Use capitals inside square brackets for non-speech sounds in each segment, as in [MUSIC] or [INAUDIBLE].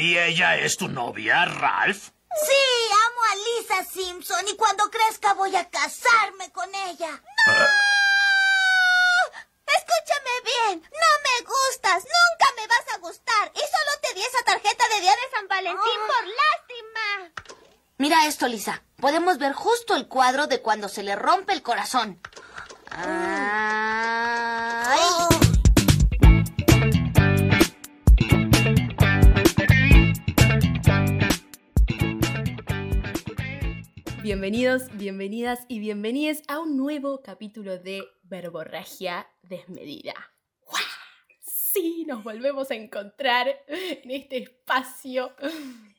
¿Y ella es tu novia, Ralph? Sí, amo a Lisa Simpson y cuando crezca voy a casarme con ella. ¡No! Escúchame bien, no me gustas, nunca me vas a gustar y solo te di esa tarjeta de día de San Valentín por lástima. Mira esto, Lisa. Podemos ver justo el cuadro de cuando se le rompe el corazón. Ay. Bienvenidos, bienvenidas y bienvenidos a un nuevo capítulo de Verborragia Desmedida. ¡Guau! Sí, nos volvemos a encontrar en este espacio.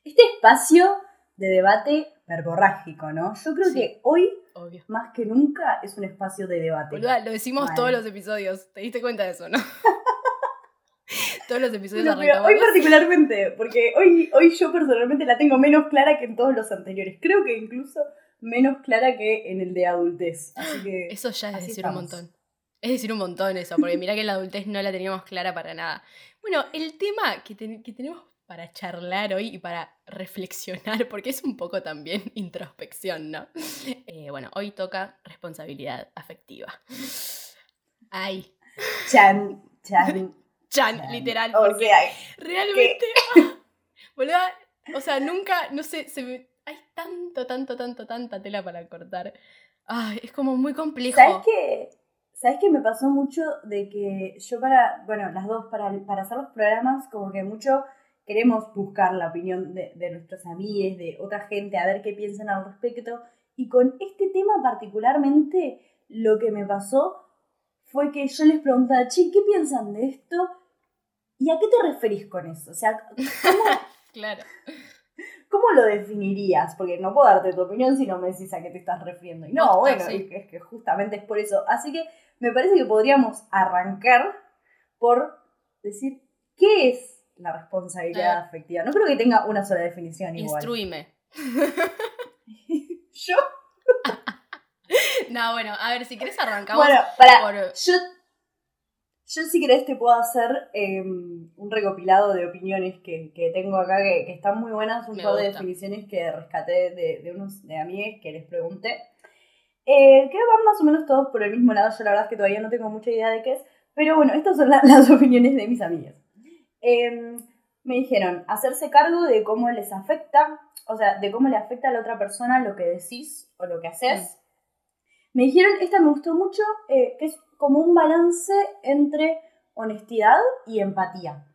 Este espacio de debate verborrágico, ¿no? Yo creo Sí. que hoy, Obvio. más que nunca, es un espacio de debate. Boluda, lo decimos todos los episodios. ¿Te diste cuenta de eso, no? [LAUGHS] todos los episodios No, pero hoy particularmente, porque hoy, hoy yo personalmente la tengo menos clara que en todos los anteriores. Creo que incluso menos clara que en el de adultez. Así que [GASPS] Eso ya es decir estamos. un montón. Es decir un montón eso, porque mirá que en la adultez no la teníamos clara para nada. Bueno, el tema que, ten- que tenemos para charlar hoy y para reflexionar, porque es un poco también [LAUGHS] introspección, ¿no? [LAUGHS] Eh, bueno, hoy toca responsabilidad afectiva. Ay, Chan, chan. [LAUGHS] Chan, chan. literal, O porque sea, realmente, boluda, o sea, nunca, no sé, se me- tanto, tanto, tanto, tanta tela para cortar. Ay, es como muy complejo. ¿sabes qué? ¿Sabes qué me pasó mucho de que yo para, bueno, las dos, para, para hacer los programas, como que mucho queremos buscar la opinión de, de nuestros amigos, de otra gente, a ver qué piensan al respecto. Y con este tema particularmente, lo que me pasó fue que yo les preguntaba, che, ¿qué piensan de esto? ¿Y a qué te referís con eso? O sea, ¿cómo, [LAUGHS] Claro. ¿Cómo lo definirías? Porque no puedo darte tu opinión si no me decís a qué te estás refiriendo. Y no, bueno, sí. es, que, es que justamente es por eso. Así que me parece que podríamos arrancar por decir qué es la responsabilidad Eh. afectiva. No creo que tenga una sola definición igual. Instruime. [LAUGHS] Yo, [LAUGHS] No, bueno, a ver, si querés arrancamos bueno, para, por... yo, yo si querés te puedo hacer eh, un recopilado de opiniones que, que tengo acá que, que están muy buenas, un par de definiciones que rescaté de, de unos de amigos que les pregunté. Eh, que van más o menos todos por el mismo lado, yo la verdad es que todavía no tengo mucha idea de qué es, pero bueno, estas son la- [LAUGHS] las opiniones de mis amigas. Eh, me dijeron hacerse cargo de cómo les afecta, o sea, de cómo le afecta a la otra persona lo que decís o lo que haces. Me dijeron, esta me gustó mucho, eh, que es como un balance entre honestidad y empatía.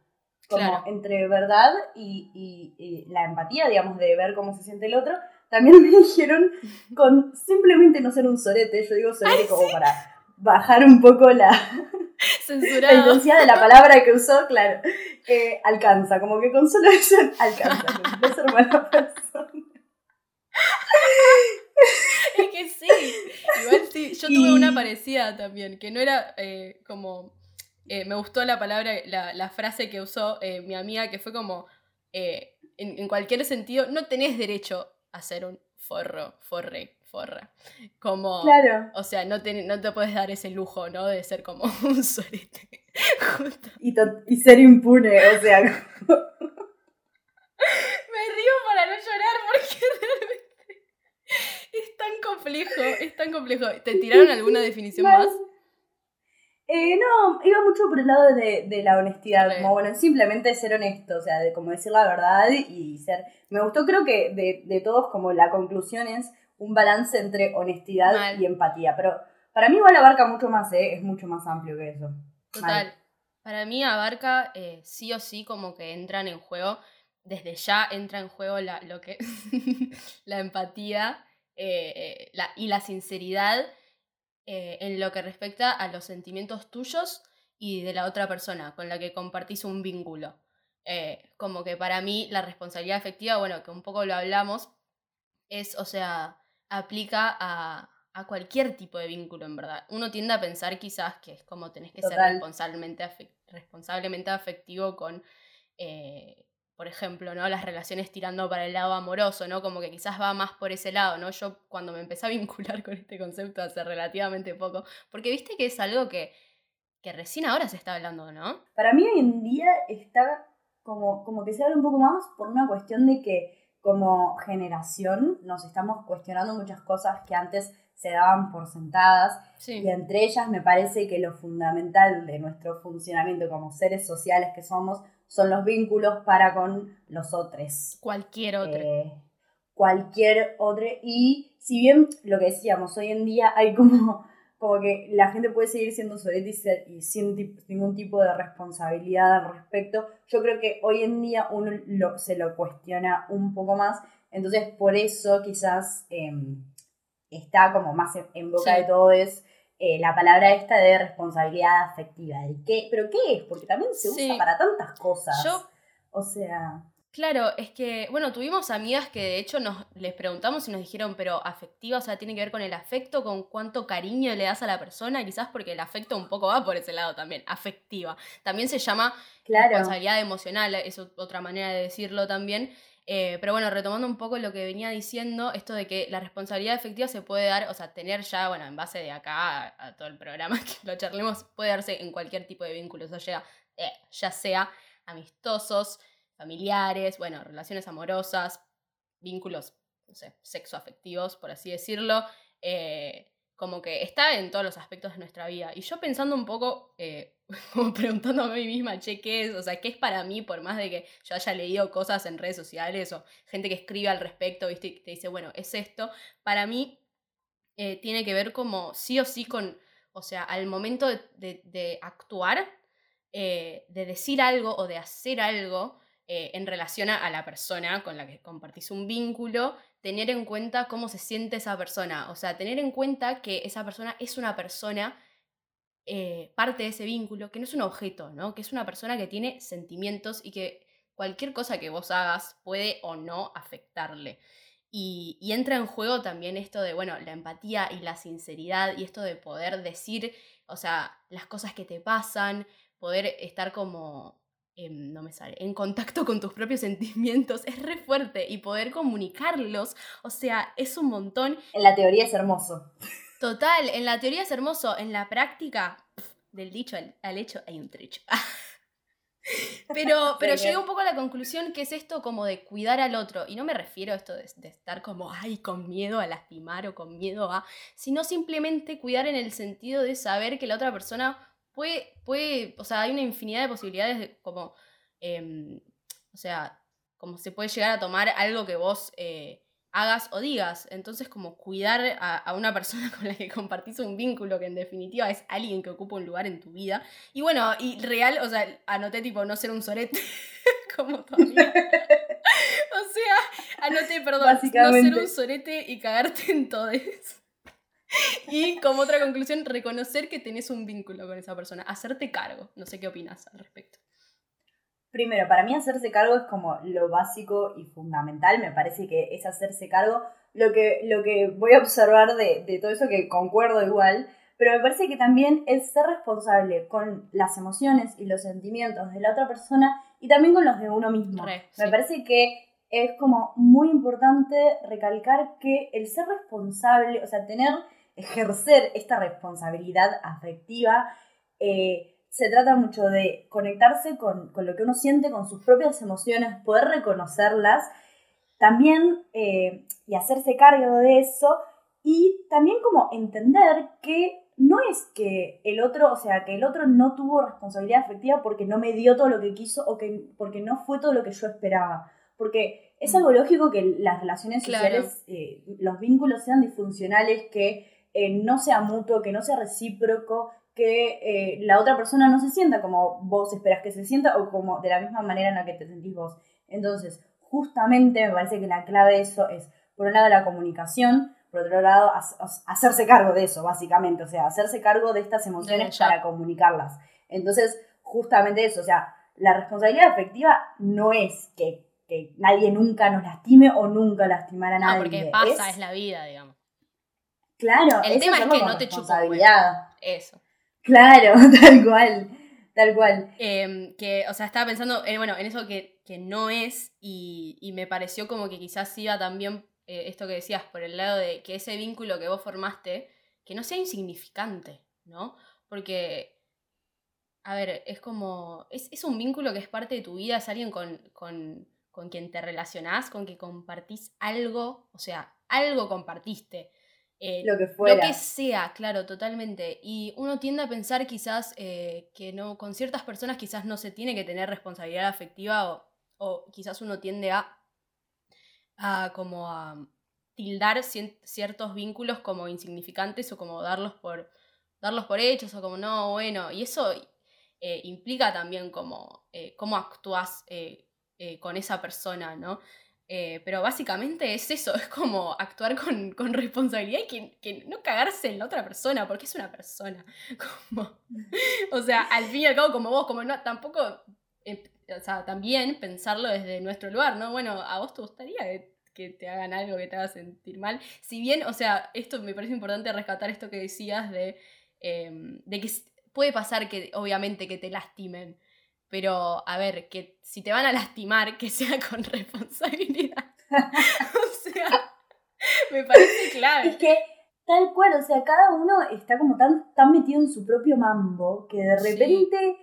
Como Claro. entre verdad y, y- y la empatía, digamos, de ver cómo se siente el otro. También [LAUGHS] me dijeron con simplemente no ser un sorete, yo digo sorete como para bajar un poco la, [LAUGHS] la intensidad de la palabra que usó, claro, eh, alcanza, como que con solo eso [LAUGHS] alcanza, no ser mala persona. Que sí. Igual sí. Yo tuve Y- una parecida también, que no era eh, como. eh, me gustó la palabra, la, la frase que usó eh, mi amiga, que fue como. en, en cualquier sentido, no tenés derecho a ser un forro, forre, forra. Como. Claro. O sea, no te, no te puedes dar ese lujo, ¿no? De ser como [LAUGHS] un sorete. Y, y ser impune, o sea, [LAUGHS] Me río para no llorar porque [LAUGHS] tan complejo, es tan complejo. ¿Te tiraron alguna definición [LAUGHS] más? Eh, no, iba mucho por el lado de, de la honestidad, como bueno, simplemente ser honesto, o sea, de como decir la verdad y ser... Me gustó creo que de, de todos como la conclusión es un balance entre honestidad Mal. y empatía, pero para mí igual abarca mucho más, ¿eh? es mucho más amplio que eso. Total. Para mí abarca eh, sí o sí como que entran en juego, desde ya entra en juego la, lo que [LAUGHS] la empatía eh, la- y la sinceridad eh, en lo que respecta a los sentimientos tuyos y de la otra persona con la que compartís un vínculo. Eh, como que para mí la responsabilidad afectiva, bueno, que un poco lo hablamos, es, o sea, aplica a, a cualquier tipo de vínculo, en verdad. Uno tiende a pensar quizás que es como tenés que ser Total. responsablemente, afec- responsablemente afectivo con, eh, por ejemplo, ¿no? Las relaciones tirando para el lado amoroso, ¿no? Como que quizás va más por ese lado, ¿no? Yo cuando me empecé a vincular [LAUGHS] con este concepto hace relativamente poco, porque viste que es algo que, que recién ahora se está hablando, ¿no? Para mí hoy en día está como, como que se abre un poco más por una cuestión de que como generación nos estamos cuestionando muchas cosas que antes se daban por sentadas Sí. y entre ellas me parece que lo fundamental de nuestro funcionamiento como seres sociales que somos son los vínculos para con los otros. Cualquier otro. Eh, cualquier otro. Y si bien lo que decíamos, hoy en día hay como, como que la gente puede seguir siendo sorete y, sin ningún tipo de responsabilidad al respecto, yo creo que hoy en día uno lo- se lo cuestiona un poco más. Entonces, por eso quizás em, está como más en, en boca Sí. de todo es eh, la palabra esta de responsabilidad afectiva. ¿De qué? ¿Pero qué es? Porque también se Sí. usa para tantas cosas. Yo O sea, Claro, es que, bueno, tuvimos amigas que de hecho nos les preguntamos y nos dijeron, pero afectiva, o sea, tiene que ver con el afecto, con cuánto cariño le das a la persona, quizás porque el afecto un poco va por ese lado también, afectiva. También se llama claro. responsabilidad emocional, es ot- otra manera de decirlo también. Eh, pero bueno, retomando un poco lo que venía diciendo, esto de que la responsabilidad efectiva se puede dar, o sea, tener ya, bueno, en base de acá a, todo el programa [LAUGHS] que lo charlemos, puede darse en cualquier tipo de vínculos, o sea, eh, ya sea amistosos, familiares, bueno, relaciones amorosas, vínculos, no sé, sexoafectivos, por así decirlo. eh, como que está en todos los aspectos de nuestra vida. Y yo pensando un poco, eh, [LAUGHS] como preguntándome a mí misma, che, ¿qué es? O sea, ¿qué es para mí? Por más de que yo haya leído cosas en redes sociales o gente que escribe al respecto, ¿viste? Y te dice, bueno, es esto. Para mí eh, tiene que ver como sí o sí con, o sea, al momento de, de- actuar, eh, de decir algo o de hacer algo eh, en relación a, la persona con la que compartís un vínculo, tener en cuenta cómo se siente esa persona. O sea, tener en cuenta que esa persona es una persona eh, parte de ese vínculo, que no es un objeto, ¿no? Que es una persona que tiene sentimientos y que cualquier cosa que vos hagas puede o no afectarle. Y, y entra en juego también esto de, bueno, la empatía y la sinceridad y esto de poder decir, o sea, las cosas que te pasan, poder estar como, em, no me sale, en contacto con tus propios [LAUGHS] sentimientos, es re fuerte y poder comunicarlos, o sea, es un montón En la teoría es hermoso. Total, en la teoría es hermoso, en la práctica, del dicho al, al hecho hay un trecho. [LAUGHS] pero [LAUGHS] pero llegué un poco a la conclusión que es esto como de cuidar al otro. Y no me refiero a esto de, de estar como, ay, con miedo a lastimar o con miedo a... Sino simplemente cuidar en el sentido de saber que la otra persona puede, puede o sea, hay una infinidad de posibilidades de como, em, o sea, como se puede llegar a tomar algo que vos... eh, hagas o digas. Entonces, como cuidar a, a una persona [LAUGHS] con la que compartís un vínculo, que en definitiva es alguien que ocupa un lugar en tu vida. Y bueno, y real, o sea, anoté tipo no ser un sorete, [LAUGHS] como amiga. [LAUGHS] O sea, anoté, perdón, no ser un sorete y cagarte en todes. Y como otra conclusión, reconocer que tenés un vínculo con esa persona, hacerte cargo. No sé qué opinas al respecto. Primero, para mí hacerse cargo es como lo básico y fundamental, me parece que es hacerse cargo. Lo que, lo que voy a observar de, de todo eso, que concuerdo igual, pero me parece que también es ser responsable con las emociones y los sentimientos de la otra persona y también con los de uno mismo. Re, Me sí. parece que es como muy importante recalcar que el ser responsable, o sea, tener, ejercer esta responsabilidad afectiva, eh, se trata mucho de conectarse con, con lo que uno siente, con sus propias emociones, poder reconocerlas, también eh, y hacerse cargo de eso, y también como entender que no es que el otro, o sea, que el otro no tuvo responsabilidad afectiva porque no me dio todo lo que quiso o que porque no fue todo lo que yo esperaba. Porque es Mm. algo lógico que las relaciones Claro. sociales, eh, los vínculos sean disfuncionales, que eh, no sea mutuo, que no sea recíproco, que eh, la otra persona no se sienta como vos esperas que se sienta o como de la misma manera en la que te sentís vos. Entonces, justamente me parece que la clave de eso es, por un lado, la comunicación, por otro lado, ha- hacerse cargo de eso, básicamente, o sea, hacerse cargo de estas emociones para comunicarlas. Entonces, justamente eso, o sea, la responsabilidad afectiva no es que, que nadie nunca nos lastime o nunca lastimar a nadie. No, porque pasa, es, la vida, digamos. Claro, El tema es que no te chupa un. Eso. Claro, [LAUGHS] tal cual, tal cual. Em, que, o sea, estaba pensando, eh, bueno, en eso que, que no es, y, y me pareció como que quizás iba también eh, esto que decías, por el lado de que ese vínculo que vos formaste, que no sea insignificante, ¿no? Porque a ver, es como, es, es un vínculo que es parte de tu vida, es alguien con, con, con quien te relacionás, con que compartís algo, o sea, algo compartiste. Eh, Lo que fuera. Lo que sea, claro, totalmente. Y uno tiende a pensar quizás eh, que no, con ciertas personas quizás no se tiene que tener responsabilidad afectiva o, o quizás uno tiende a, a como a tildar cien- ciertos vínculos como insignificantes o como darlos por, darlos por hechos o como no, bueno, y eso eh, implica también como cómo actúas con esa persona, ¿no? Eh, pero básicamente es eso, [LAUGHS] es como actuar con, con responsabilidad y que, que no cagarse en la otra persona, porque es una persona. [LAUGHS] Como, o sea, al fin y al cabo, como vos, como no, tampoco, eh, o sea, también pensarlo desde nuestro lugar, ¿no? Bueno, a vos te gustaría que, te hagan algo que te haga sentir mal. Si bien, o sea, esto me parece importante rescatar esto que decías de, eh, de que puede pasar que, obviamente, que te lastimen. Pero, a ver, que si te van a lastimar, que sea con [LAUGHS] responsabilidad. [LAUGHS] o sea, me parece Es clave. que tal cual, o sea, cada uno está como tan, tan metido en su propio mambo que de Sí. repente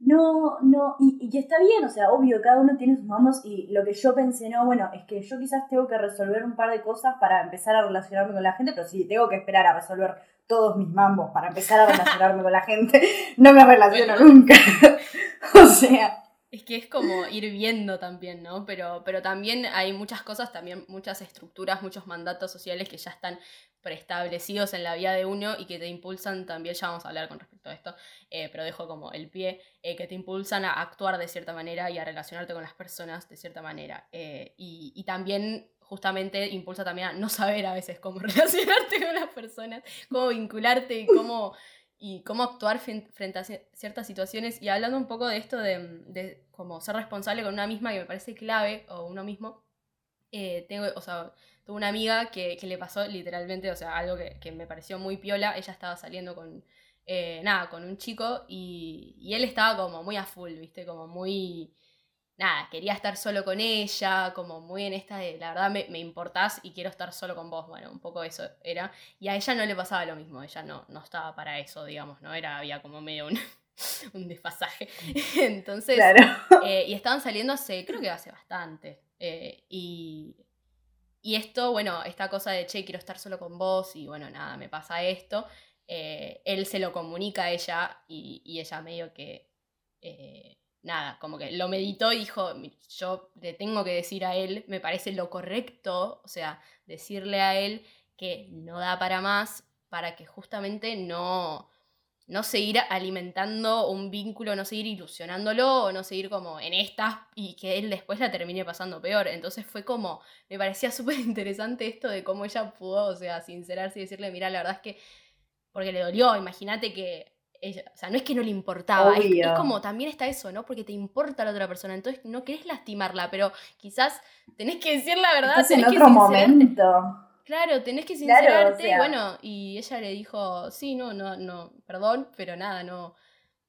no, no, y, y está bien, o sea, obvio, cada uno tiene sus mambos y lo que yo pensé, no, bueno, es que yo quizás tengo que resolver un par de cosas para empezar a relacionarme con la gente, pero si tengo que esperar a resolver todos mis mambos para empezar a relacionarme con la gente, [LAUGHS] no me relaciono Bueno. nunca. [LAUGHS] o sea, Es que es como ir viendo también, ¿no? Pero, pero también hay muchas cosas, también muchas estructuras, muchos mandatos sociales que ya están preestablecidos en la vida de uno y que te impulsan también, ya vamos a hablar con respecto a esto, eh, pero dejo como el pie, eh, que te impulsan a actuar de cierta manera y a relacionarte con las personas de cierta manera. Eh, y, y también justamente impulsa también a no saber a veces cómo [LAUGHS] relacionarte con las personas, cómo vincularte y cómo, y cómo actuar frente a cier- ciertas situaciones. Y hablando un poco de esto de, de como ser responsable con una misma, que me parece clave, o uno mismo, eh, tengo, o sea, tuve una amiga que, que le pasó literalmente, o sea, algo que, que me pareció muy piola, ella estaba saliendo con, eh, nada, con un chico y, y él estaba como muy a full, viste, como muy, nada, quería estar solo con ella, como muy en esta de, la verdad me, me importás y quiero estar solo con vos, bueno, un poco eso era. Y a ella no le pasaba lo mismo, ella no, no estaba para eso, digamos, ¿no? Era, había como medio un, [LAUGHS] un desfasaje. [LAUGHS] Entonces, claro. [LAUGHS] eh, y estaban saliendo hace, creo que hace bastante. eh, y, y esto, bueno, esta cosa de, che, quiero estar solo con vos y bueno, nada, me pasa esto. eh, él se lo comunica a ella y, y ella medio que, eh, nada, como que lo meditó y dijo, "Mi- yo le tengo que decir a él, me parece lo correcto, o sea, decirle a él que no da para más para que justamente no, no seguir alimentando un vínculo, no seguir ilusionándolo o no seguir como en estas y que él después la termine pasando peor. Entonces fue como, me parecía [LAUGHS] súper interesante esto de cómo ella pudo, o sea, sincerarse y decirle, mira, la verdad es que, porque le dolió, imagínate que, o sea, no es que no le importaba, es, como también está eso, ¿no? Porque te importa la otra persona, entonces no querés lastimarla, pero quizás tenés que decir la verdad, en que otro sincerarte. momento. Claro, tenés que Claro, o sincerarte. sea. Bueno, y ella le dijo, sí, no, no, no, perdón, pero nada, no,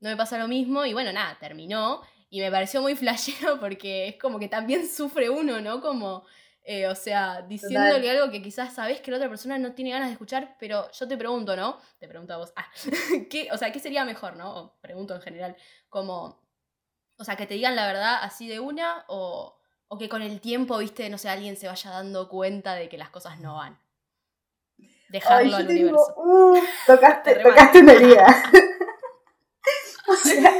no me pasa lo mismo. Y bueno, nada, terminó. Y me pareció muy [LAUGHS] flashero porque es como que también sufre uno, ¿no? Como, eh, o sea, diciéndole algo que quizás sabes que la otra persona no tiene ganas de escuchar, pero yo te pregunto, ¿no? Te pregunto a vos, ah, [LAUGHS] ¿qué, o sea, ¿qué sería mejor, no? O pregunto en general, como, o sea, que te digan la verdad así de una o, o que con el tiempo, viste, no sé, alguien se vaya dando cuenta de que las cosas no van. Dejarlo al digo, universo. uh, tocaste, tocaste una herida. [LAUGHS] o sea,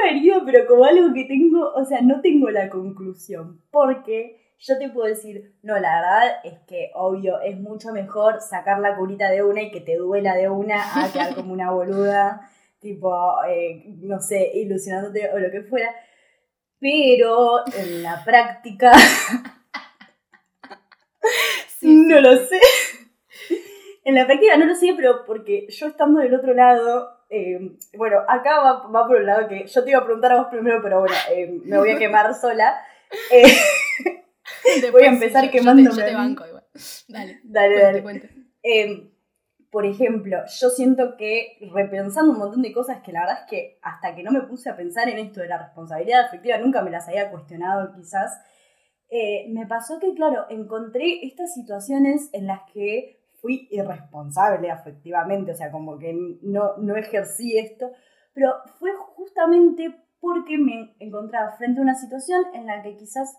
una herida, pero como algo que tengo, o sea, no tengo la conclusión. Porque yo te puedo decir, no, la verdad es que, obvio, es mucho mejor sacar la curita de una y que te duela de una a [LAUGHS] quedar como una boluda, tipo, eh, no sé, ilusionándote o lo que fuera. Pero en la práctica [LAUGHS] Sí, no lo sé. En la práctica no lo sé, pero porque yo estando del otro lado, eh, bueno, acá va, va por un lado que yo te iba a preguntar a vos primero, pero bueno, eh, me voy a quemar [LAUGHS] sola. Eh, Después [LAUGHS] voy a sí, empezar yo- yo quemándome Yo te, banco igual. Dale, dale, cuente, dale. cuente. Por ejemplo, yo siento que repensando un montón de cosas que la verdad es que hasta que no me puse a pensar en esto de la responsabilidad afectiva, nunca me las había cuestionado quizás, me pasó que, claro, encontré estas situaciones en las que fui irresponsable afectivamente, o sea, como que no, no ejercí esto, pero fue justamente porque me encontraba frente a una situación en la que quizás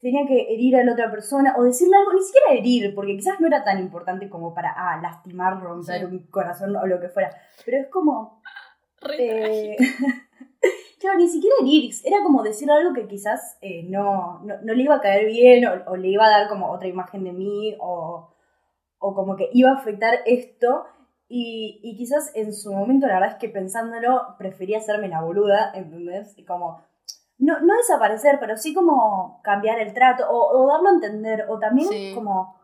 tenía que herir a la otra persona o decirle algo, ni siquiera herir, porque quizás no era tan importante como para, ah, lastimar, romper un corazón o lo que fuera, pero es como... Eh, [LAUGHS] claro, ni siquiera herir, era como decir algo que quizás eh, no, no, le iba a caer bien o, le iba a dar como otra imagen de mí o, o como que iba a afectar esto y, y, quizás en su momento, la verdad es que pensándolo, prefería hacerme la boluda, ¿entendés? Y como, no, no desaparecer, pero sí como cambiar el trato o, darlo a entender. O también como,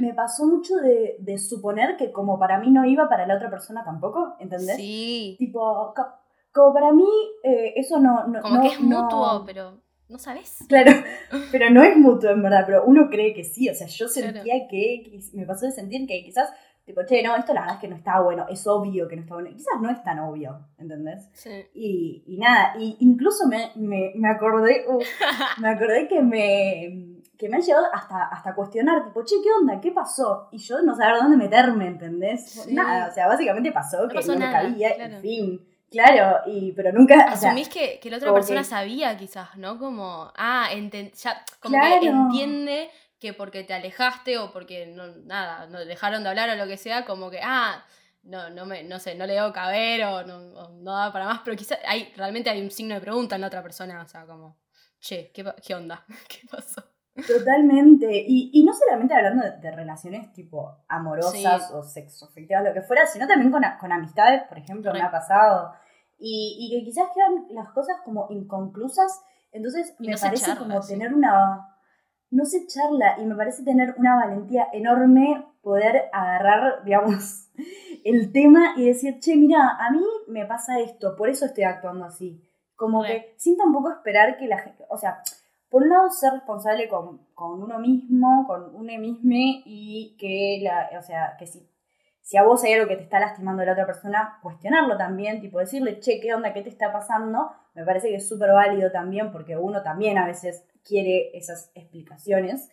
me pasó mucho de, de, suponer que como para mí no iba, para la otra persona tampoco, ¿entendés? Sí. Tipo, como para mí eh, eso no, no... Como que es mutuo, pero no sabes. Claro, [LAUGHS] pero no es mutuo en verdad, pero uno cree que sí. O sea, yo sentía que, que, me pasó de sentir que quizás Tipo, che, no, esto la verdad es que no está bueno, es obvio que no está bueno. quizás no es tan obvio, ¿entendés? Sí. Y, y nada, y incluso me, me, me acordé, [LAUGHS] me acordé que me, que me han llegado hasta, hasta cuestionar, tipo, che, ¿qué onda? ¿Qué pasó? Y yo no sabía dónde meterme, ¿entendés? Nada, o sea, básicamente pasó que no me cabía, en fin. Claro, y, pero nunca. Asumís que, que, la otra persona sabía, quizás, ¿no? Como, ah, ya, como que entiende que porque te alejaste o porque no, nada, no dejaron de hablar o lo que sea, como que, ah, no, no me, no sé, no le debo caber o no, no da para más, pero quizás hay, realmente hay un signo de pregunta en la otra persona, o sea, como, che, ¿qué, qué onda? [LAUGHS] ¿Qué pasó? Totalmente. Y, y no solamente hablando de, relaciones tipo amorosas o sexoafectivas, lo que fuera, sino también con, con amistades, por ejemplo, me ha pasado. Y, y, que quizás quedan las cosas como inconclusas. Entonces me parece como tener una no se charla y me parece tener una valentía enorme poder agarrar, [LAUGHS] digamos, el tema y decir, che, mira, a mí me pasa esto, por eso estoy actuando así. Como que sin tampoco esperar que la gente, o sea, por un lado ser responsable con, uno mismo, con uno mismo y que, la, o sea, que si, si a vos hay algo que te está lastimando a la otra persona, cuestionarlo también, tipo decirle, che, ¿qué onda? ¿Qué te está pasando? Me parece que es súper válido también porque uno también a veces quiere esas explicaciones.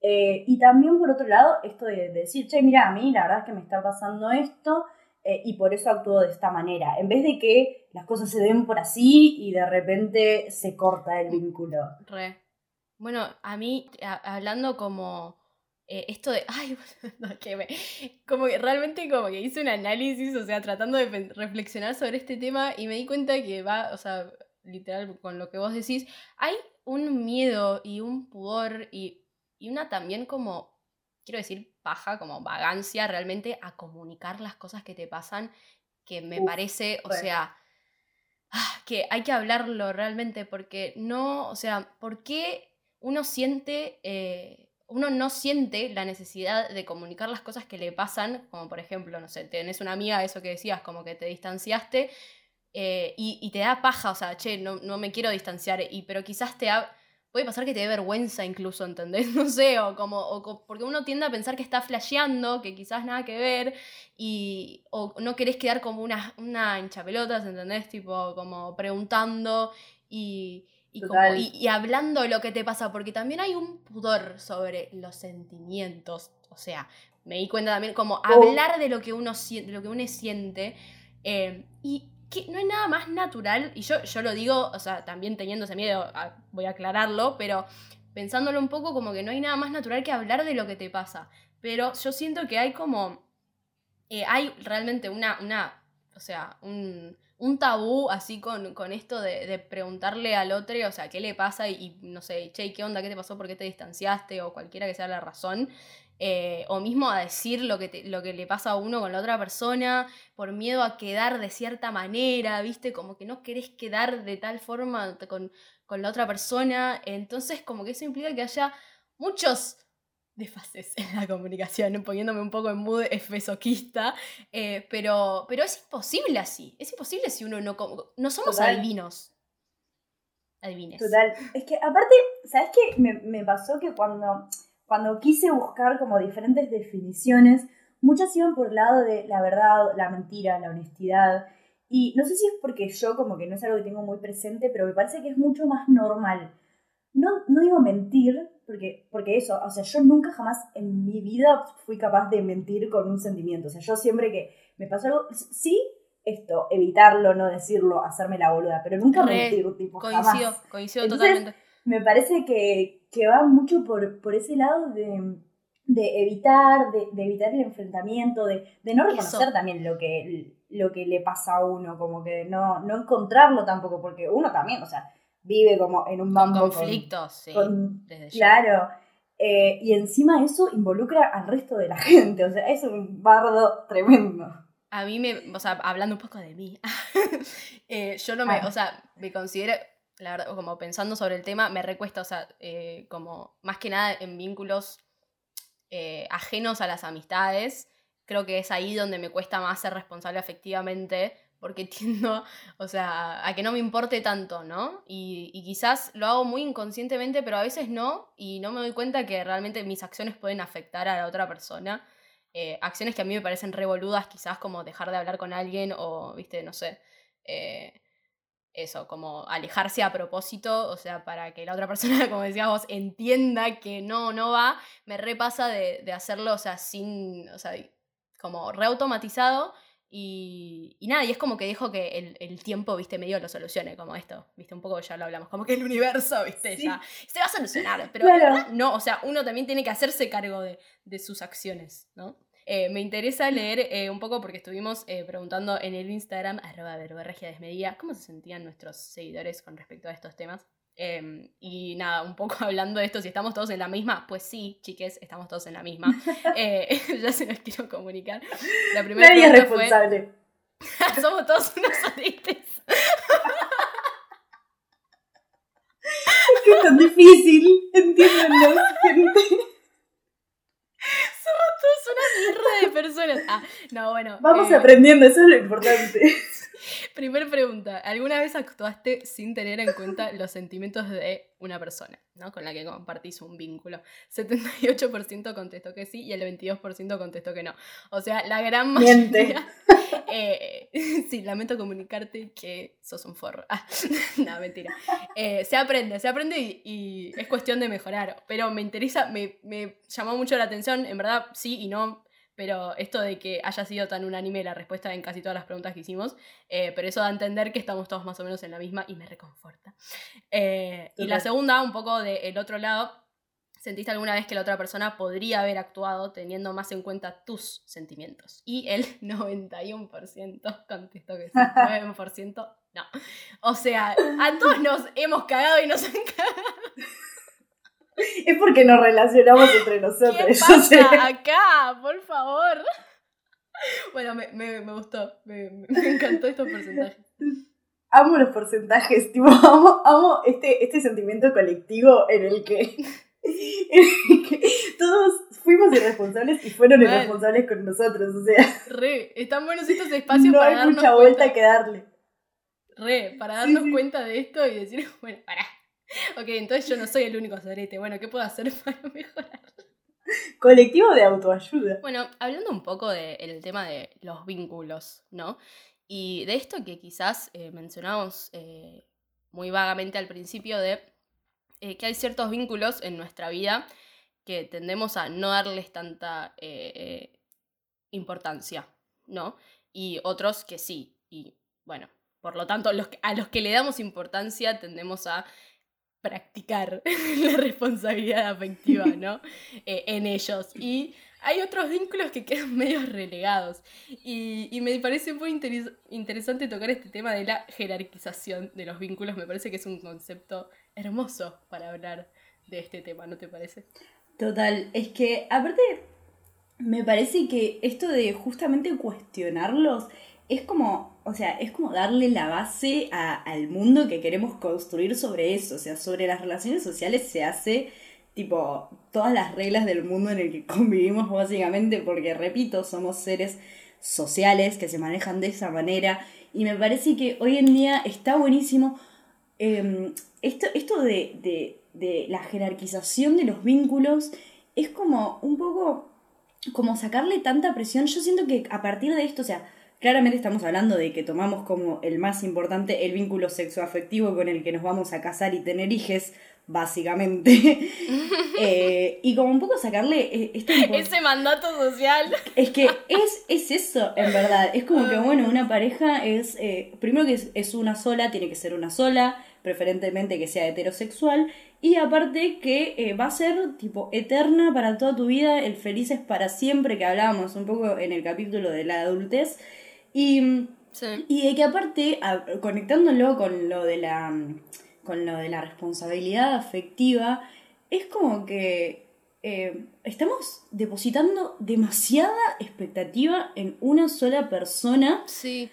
Eh, y también, por otro lado, esto de, decir, che, mira, a mí la verdad es que me está pasando esto eh, y por eso actúo de esta manera. En vez de que las cosas se den por así y de repente se corta el vínculo. Re. Bueno, a mí, hablando como eh, esto de, [LAUGHS] ay, que me, como que realmente como que hice un análisis, o sea, tratando de reflexionar sobre este tema y me di cuenta que va, o sea, literal con lo que vos decís, hay un miedo y un pudor y, una también como, quiero decir, paja, como vagancia realmente a comunicar las cosas que te pasan, que me parece, o sea, ah, que hay que hablarlo realmente porque no, o sea, ¿por qué uno siente... Eh, uno no siente la necesidad de comunicar las cosas que le pasan, como por ejemplo, no sé, tenés una amiga, eso que decías, como que te distanciaste, eh, y, te da paja, o sea, che, no, no me quiero distanciar, y, pero quizás te ha, puede pasar que te dé vergüenza incluso, ¿entendés? [LAUGHS] No sé, o como, o, porque uno tiende a pensar que está flasheando, que quizás nada que ver, y, o no querés quedar como una, una hinchapelotas, ¿entendés? Tipo, como preguntando y, y, como, y, hablando de lo que te pasa, porque también hay un pudor sobre los sentimientos, o sea, me di cuenta también como hablar de lo que uno, de lo que uno siente, eh, y no hay nada más natural, y yo, yo lo digo, o sea, también teniendo ese miedo, voy a aclararlo, pero pensándolo un poco como que no hay nada más natural que hablar de lo que te pasa. Pero yo siento que hay como, eh, hay realmente una, una, o sea, un, un tabú así con, con esto de, de, preguntarle al otro, o sea, qué le pasa y, no sé, che, ¿qué onda? ¿Qué te pasó? ¿Por qué te distanciaste? O cualquiera que sea la razón. Eh, o mismo a decir lo que, lo que le pasa a uno con la otra persona, por miedo a quedar de cierta manera, ¿viste? Como que no querés quedar de tal forma con, la otra persona. Entonces, como que eso implica que haya muchos desfases en la comunicación, poniéndome un poco en mood efesoquista, eh, pero, pero es imposible así, es imposible si uno no... No somos adivinos. Adivines. Total. Es que aparte, ¿sabes qué? Me, me pasó que cuando cuando quise buscar como diferentes definiciones, muchas iban por el lado de la verdad, la mentira, la honestidad. Y no sé si es porque yo como que no es algo que tengo muy presente, pero me parece que es mucho más normal. no, no digo mentir, porque, porque eso, o sea, yo nunca jamás en mi vida fui capaz de mentir con un sentimiento. O sea, yo siempre que me pasó algo, sí, esto, evitarlo, no decirlo, hacerme la boluda, pero nunca Re, mentir, tipo, Coincido, jamás. coincido Entonces, totalmente. Me parece que, que va mucho por, por ese lado de, de evitar, de, de evitar el enfrentamiento, de, de no reconocer Eso. también lo que, lo que le pasa a uno, como que no, no encontrarlo tampoco, porque uno también, o sea, vive como en un Con mambo con- conflictos, sí. con- desde. Claro. Eh, y encima eso involucra al resto de la [LAUGHS] gente. O sea, es un bardo tremendo. A mí me, o sea, hablando un poco de mí, [LAUGHS] eh, yo no me, Ah. o sea, me considero, la verdad, como pensando sobre el tema, me recuesta, o sea, eh, como más que nada en vínculos eh, ajenos a las amistades, creo que es ahí donde me cuesta más ser responsable afectivamente, porque [LAUGHS] tiendo, o sea, a que no me importe tanto, ¿no? Y, y quizás lo hago muy inconscientemente, pero a veces no, y no me doy cuenta que realmente mis acciones pueden afectar a la otra persona. Eh, acciones que a mí me parecen revoludas, quizás como dejar de hablar con alguien o, viste, no sé, eso, como alejarse a propósito, o sea, para que la otra [LAUGHS] persona, como decías vos, entienda que no, no va, me repasa de, de hacerlo, o sea, sin, o sea, como reautomatizado y, y nada, y es como que dejo que el, el tiempo, viste, medio lo solucione, como esto, viste, un poco ya lo hablamos, como que el universo, viste, Sí. ya se va a solucionar, pero Claro. no, o sea, uno también tiene que hacerse cargo de, de sus acciones, ¿no? Eh, me interesa leer eh, un poco porque estuvimos eh, preguntando en el Instagram, arroba verborragia desmedida, cómo se sentían nuestros seguidores con respecto a estos temas. Eh, y nada, un poco [LAUGHS] hablando de esto, si estamos todos en la misma, pues sí, chiques, estamos todos en la misma. [LAUGHS] Eh, [LAUGHS] ya se los quiero comunicar. La primera Nadie es fue, responsable. somos todos unos aretes. Es que es tan difícil. Entiéndanlo, gente. Una mierda de personas. Ah, no, bueno. Vamos eh, aprendiendo, eso es lo importante. [LAUGHS] Primer pregunta. ¿Alguna vez actuaste sin tener en cuenta los sentimientos de una persona, ¿no? Con la que compartís un vínculo? 78% contestó que sí y el 22% contestó que no. O sea, la gran Miente. Eh, [LAUGHS] sí, lamento comunicarte que sos un forro. Ah, [LAUGHS] no, mentira. Eh, se aprende, se aprende y, y es cuestión de mejorar. Pero me interesa, me, me llamó mucho la atención, en verdad sí y no, pero esto de que haya sido tan unánime la respuesta en casi todas las preguntas que hicimos, eh, pero eso da a entender que estamos todos más o menos en la misma y me reconforta. Eh, y la segunda, un poco del otro lado, ¿sentiste alguna vez que la otra persona podría haber actuado teniendo más en cuenta tus sentimientos? Y el [LAUGHS] 91% contestó que sí, [LAUGHS] 9% no. O sea, a todos nos hemos cagado y nos han cagado. Es porque nos relacionamos entre nosotros. ¿Qué sé. pasa acá? Por favor. Bueno, me, me, me gustó, me, encantó estos porcentajes. Amo los porcentajes, tipo, amo, amo este, este sentimiento colectivo en el que [LAUGHS] todos fuimos irresponsables y fueron Mal. irresponsables con nosotros. O sea, Re, están buenos estos espacios no para hay darnos mucha vuelta cuenta. que darle. Re, para darnos sí. cuenta de esto y decir, [LAUGHS] bueno, pará. Ok, entonces yo no soy el único sorete. Bueno, ¿qué puedo hacer [LAUGHS] para mejorar? Colectivo de autoayuda. Bueno, hablando un poco del tema de los vínculos, ¿no? Y de esto que quizás eh, mencionamos eh, muy vagamente al principio de eh, que hay ciertos vínculos en nuestra vida que tendemos a no darles tanta eh, eh, importancia, ¿no? Y otros que sí. Y bueno, por lo tanto, los que- a los que le damos importancia tendemos a practicar [LAUGHS] la responsabilidad afectiva, [LAUGHS] ¿no? Eh, en ellos. Y hay otros vínculos que quedan [LAUGHS] medio relegados. Y, y me parece muy interes- interesante tocar este tema de la jerarquización de los vínculos. Me parece que es un concepto hermoso para hablar de este tema, ¿no te parece? Total, es que aparte me parece que esto de justamente cuestionarlos es como, o sea, es como darle la base a- al mundo que queremos construir sobre eso, o sea, sobre las relaciones sociales se hace tipo todas las reglas del mundo en el que [LAUGHS] convivimos básicamente porque repito, somos seres sociales que se manejan de esa manera y me parece que hoy en día está buenísimo eh, esto, esto de, de, de la jerarquización de los vínculos es como un poco como sacarle tanta presión. Yo siento que a partir de esto, o sea, claramente estamos hablando de que tomamos como el más importante el vínculo sexoafectivo con el que nos vamos a casar y tener hijes, básicamente. [LAUGHS] Eh, y como un poco sacarle impo- Ese mandato social. es que es, es eso, en verdad. Es como que, bueno, una pareja es. eh, primero que es, es una sola, tiene que ser una sola, preferentemente que sea heterosexual. Y aparte que eh, va a ser, tipo, eterna para toda tu vida, el felices para siempre, que hablábamos un poco en el capítulo de la adultez. Y. Sí. Y de que aparte, a- conectándolo con lo de la con lo de la responsabilidad afectiva, es como que eh, estamos depositando demasiada expectativa en una sola persona Sí.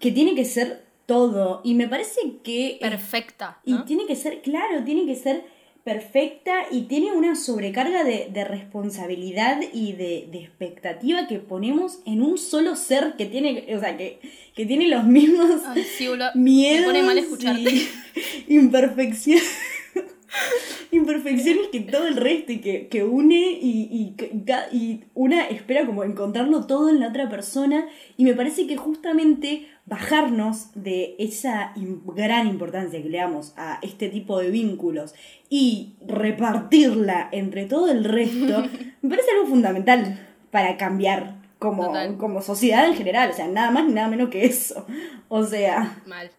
que tiene que ser todo. Y me parece que... Perfecta. y tiene que ser, claro, tiene que ser perfecta y tiene una sobrecarga de, de responsabilidad y de, de expectativa que ponemos en un solo ser que tiene, o sea, que, que tiene los mismos Ay, sí, boludo. miedos Me pone mal escucharte. [LAUGHS] y imperfecciones [LAUGHS] imperfecciones que todo el resto y que, que une y, y, y una espera como encontrarlo todo en la otra persona y me parece que justamente bajarnos de esa gran importancia que le damos a este tipo de vínculos y repartirla entre todo el resto [LAUGHS] me parece algo fundamental para cambiar como, Total. como sociedad en general, o sea, nada más ni nada menos que eso. O sea, Mal.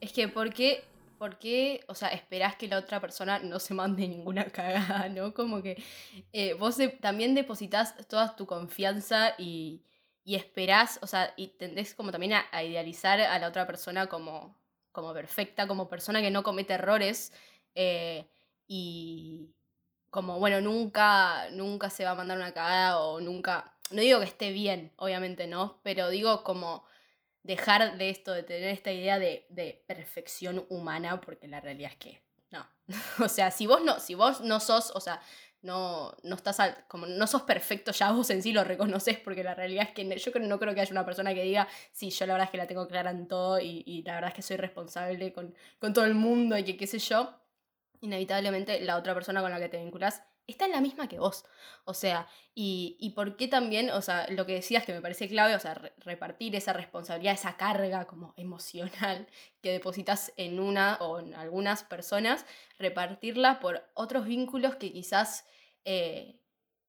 Es que, ¿por qué, por qué, o sea, esperás que la otra persona no se mande ninguna [LAUGHS] cagada, ¿no? Como que eh, vos de- también depositas toda tu confianza y, y esperás, o sea, y tendés como también a, idealizar a la otra persona como, como perfecta, como persona que no comete errores eh, y como, bueno, nunca, nunca se va a mandar una cagada o nunca, no digo que esté bien, obviamente, ¿no? Pero digo como dejar de esto, de tener esta idea de, de perfección humana, porque la realidad es que no. [LAUGHS] o sea, si vos no, si vos no sos, o sea, no, no estás al- como no sos perfecto, ya vos en sí lo reconoces, porque la realidad es que yo no creo que haya una persona que diga, sí, yo la verdad es que la tengo clara en todo y, y la verdad es que soy responsable con, con todo el mundo y que qué sé yo. Inevitablemente la otra persona con la que te vinculas está en la misma que vos. O sea, y, y por qué también, o sea, lo que decías que me parece clave, o sea, re- repartir esa responsabilidad, esa carga como emocional [LAUGHS] que depositas en una o en algunas personas, repartirla por otros vínculos que quizás eh,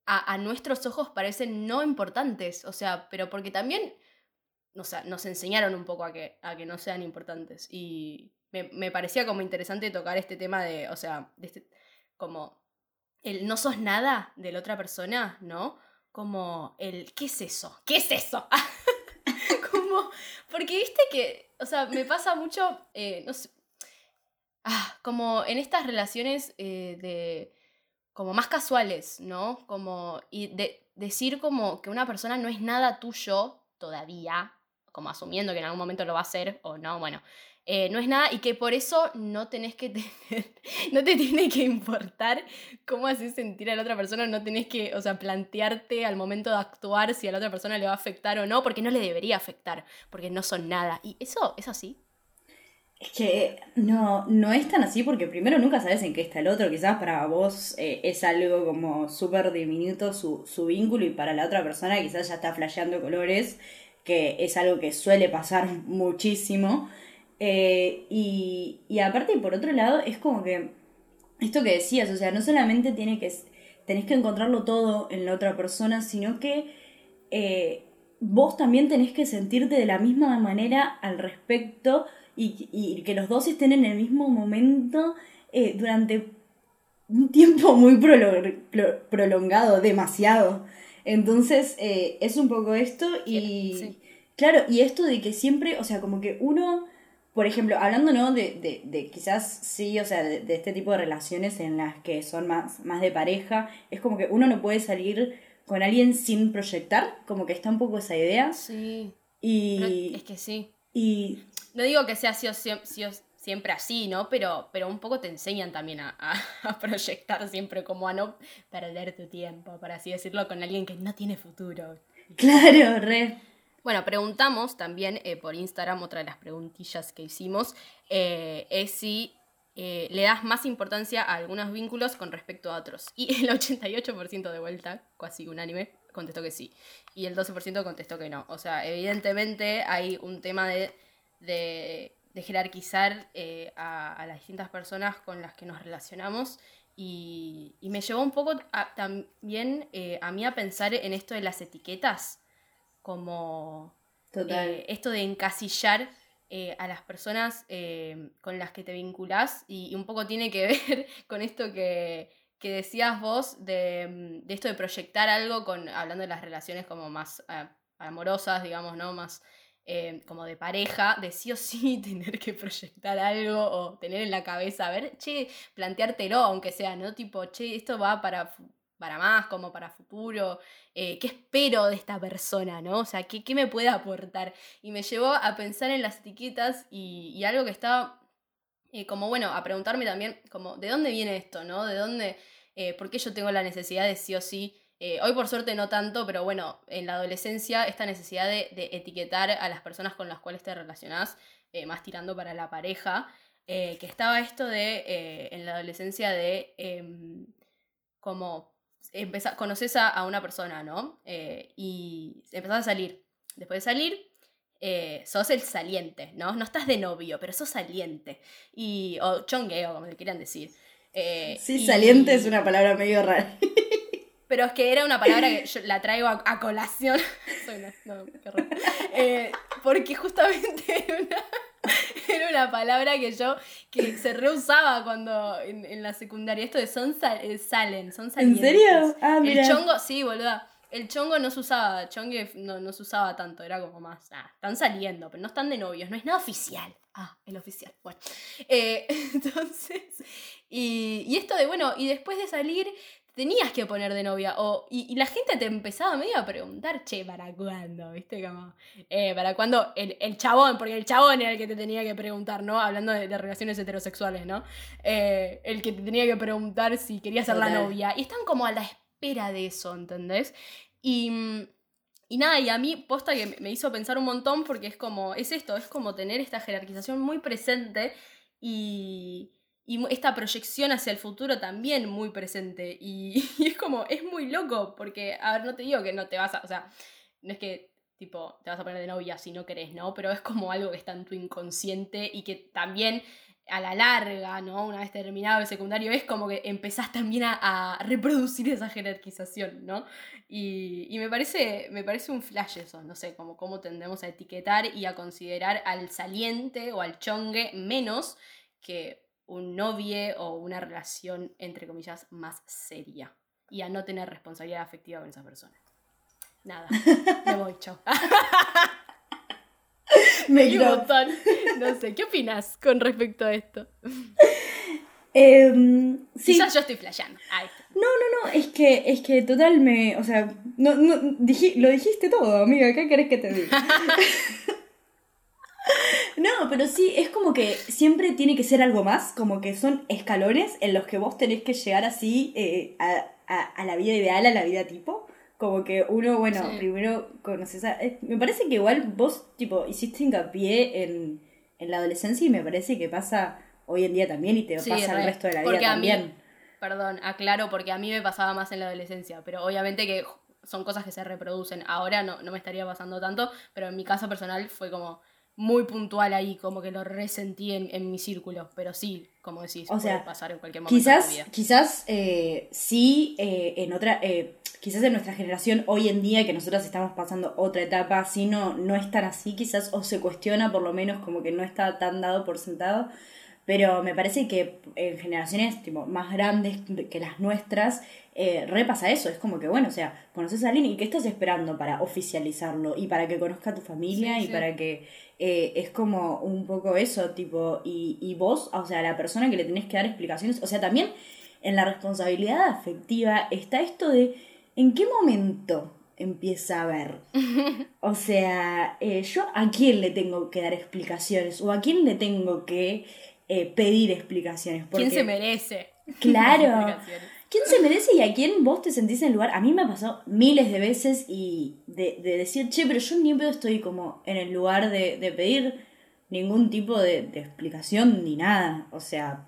a, a nuestros ojos parecen no importantes, o sea, pero porque también o sea, nos enseñaron un poco a que, a que no sean importantes. Y me, me parecía como interesante tocar este tema de, o sea, este, como el no sos nada de la otra persona, ¿no? Como el, ¿qué es eso? ¿Qué es eso? [LAUGHS] como, porque viste que, o sea, me pasa mucho, eh, no sé, ah, como en estas relaciones eh, de, como más casuales, ¿no? Como, y de decir como que una persona no es nada tuyo todavía, como asumiendo que en algún momento lo va a hacer o no, bueno, eh, no es nada y que por eso no tenés que [LAUGHS] tener, no te tiene que importar cómo haces sentir a la otra persona, no tenés que, o sea, plantearte al momento de actuar si a la otra persona le va a afectar o no, porque no le debería afectar, porque no son nada. Y eso es así. Es que no, no es tan así porque primero nunca sabes en qué está el otro. Quizás para vos eh, es algo como súper diminuto su, su vínculo y para la otra persona quizás ya está flasheando colores, que es algo que suele pasar [LAUGHS] muchísimo. Eh, y, y aparte, por otro lado, es como que esto que decías, o sea, no solamente tiene que, tenés que encontrarlo todo en la otra persona, sino que eh, vos también tenés que sentirte de la misma manera al respecto y, y que los dos estén en el mismo momento eh, durante un tiempo muy prolo- pro- prolongado, demasiado. Entonces, eh, es un poco esto y... Sí. Claro, y esto de que siempre, o sea, como que uno, por ejemplo, hablando, ¿no? De, de, de quizás sí, o sea, de, de este tipo de relaciones en las que son más, más de pareja, es como que uno no puede salir con alguien sin proyectar, como que está un poco esa idea. Sí. Y, Es que sí. y No digo que sea sí o siem- sí o siempre así, ¿no? Pero, pero un poco te enseñan también a, a- a proyectar siempre, como a no perder tu tiempo, por así decirlo, con alguien que no tiene futuro. claro, re. Bueno, preguntamos también eh, por Instagram, otra de las preguntillas que hicimos, eh, es si eh, le das más importancia a algunos vínculos con respecto a otros. Y el 88% de vuelta, casi unánime, contestó que sí. Y el 12% contestó que no. O sea, evidentemente hay un tema de, de, jerarquizar eh, a, las distintas personas con las que nos relacionamos. Y, me llevó un poco a- también a mí a pensar en esto de las etiquetas, como Total. eh, esto de encasillar eh, a las personas eh, con las que te vinculás y, y un poco tiene que [LAUGHS] ver con esto que, que decías vos de, de esto de proyectar algo con hablando de las relaciones como más amorosas, digamos, ¿no? Más eh, como de pareja, de sí o sí [LAUGHS] tener que proyectar algo o tener en la cabeza, a ver, che, planteártelo, aunque sea, ¿no? Tipo, che, esto va para, para más, como para futuro, eh, ¿qué espero de esta persona, ¿no? O sea, ¿qué, qué me puede aportar? Y me llevó a pensar en las etiquetas y, algo que estaba eh, como, bueno, a preguntarme también, como, ¿de dónde viene esto, no? ¿De dónde, eh, por qué yo tengo la necesidad de sí o sí? hoy por suerte no tanto, pero bueno, en la adolescencia esta necesidad de, etiquetar a las personas con las cuales te relacionás, más tirando para la pareja, que estaba esto de, en la adolescencia de, em, como, conoces a, a una persona, ¿no? Eh, y empezás a salir. Después de salir, eh, sos el saliente, ¿no? No estás de novio, pero sos saliente. Y, o chongueo, como le quieran decir. Eh, Sí, y- saliente es una palabra medio rara. [LAUGHS] Pero es que era una palabra que yo la traigo a, a colación. [LAUGHS] Soy una- no, qué raro. Eh, porque justamente era una, [LAUGHS] era una palabra que yo, que se reusaba cuando en, en la secundaria. Esto de son sal- eh, salen, son ¿En salientes. serio? Ah, El mira. chongo, sí, boluda. El chongo no se usaba, chongue no, no se usaba tanto, era como más, ah, están saliendo, pero no están de novios, no es nada oficial. Ah, el oficial, bueno. Eh, [LAUGHS] entonces, y, y esto de, bueno, y después de salir, tenías que poner de novia, o, y, y la gente te empezaba medio a preguntar, che, ¿para cuándo? ¿Viste? Como, eh, ¿para cuándo? El, el chabón, porque el chabón era el que te tenía que preguntar, ¿no? Hablando de, de relaciones heterosexuales, ¿no? Eh, el que te tenía que preguntar si quería ser la novia. Y están como a la espera de eso, ¿entendés? Y, mm, y nada, y a mí posta que me hizo pensar un montón porque es como, es esto, es como tener esta jerarquización muy presente y, y esta proyección hacia el futuro también muy presente. [LAUGHS] Y, es como, es muy loco porque, a ver, no te digo que no te vas a, o sea, no es que tipo te vas a poner de novia si no querés, ¿no? Pero es como algo que está en tu inconsciente y que también a la larga, ¿no? Una vez terminado el secundario, es como que empezás también a, a reproducir esa jerarquización, ¿no? Y, y me, parece, me parece un flash eso, no sé, como cómo tendemos a etiquetar y a considerar al saliente o al chongue menos que un novie o una relación, entre comillas, más seria. Y a no tener responsabilidad afectiva con esa persona. Nada, me [LAUGHS] voy, chao. [LAUGHS] Me un montón. No sé, ¿qué opinas con respecto a esto? Em, sí. Quizás yo estoy flasheando. Ahí está. No, no, no, es que, es que total me. O sea, no, no, diji- lo dijiste todo, amiga, ¿qué querés que te diga? [LAUGHS] no, pero sí, es como que siempre tiene que ser algo más, como que son escalones en los que vos tenés que llegar así eh, a, a- a la vida ideal, a la vida tipo. Como que uno, bueno, Sí. primero conoces a... eh, me parece que igual vos, tipo, hiciste hincapié en, en la adolescencia y me parece que pasa hoy en día también y te Sí, pasa el re. resto de la vida Porque a mí- también. Perdón, aclaro, porque a mí me pasaba más en la adolescencia, pero obviamente que son cosas que se reproducen. Ahora no, no me estaría pasando tanto, pero en mi caso personal fue como muy puntual ahí, como que lo resentí en, en mi círculo. Pero sí, como decís, O puede pasar en cualquier momento Quizás, vida. quizás eh, sí, eh, en otra, eh, quizás en nuestra generación hoy en día que nosotros estamos pasando otra etapa, sí no, no es tan así, quizás o se cuestiona por lo menos como que no está tan dado por sentado, pero me parece que en generaciones tipo, más grandes que las nuestras, eh, repasa eso, es como que bueno, o sea, conoces a alguien y ¿qué estás esperando para oficializarlo? Y para que conozca a tu familia Sí, y sí. para que eh, es como un poco eso, tipo, y, y vos, o sea, la persona que le tenés que dar explicaciones, o sea, también en la responsabilidad afectiva está esto de en qué momento empieza a ver. [LAUGHS] O sea, eh, yo a quién le tengo que dar explicaciones o a quién le tengo que eh, pedir explicaciones. Porque, ¿Quién se merece? [LAUGHS] Claro. ¿Quién se merece y a quién vos te sentís en el lugar? A mí me ha pasado miles de veces y de, de decir, che, pero yo ni pedo estoy como en el lugar de, de pedir ningún tipo de, de explicación ni nada. O sea,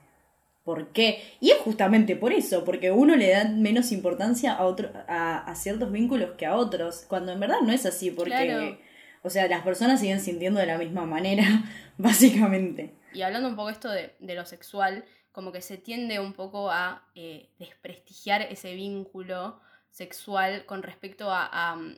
¿Por qué? Y es justamente por eso, porque uno le da menos importancia a, otro, a, a ciertos vínculos que a otros, cuando en verdad no es así, porque, Claro. o sea, las personas siguen sintiendo de la misma manera, [LAUGHS] básicamente. Y hablando un poco esto de, de lo sexual, como que se tiende un poco a eh, desprestigiar ese vínculo sexual con respecto a,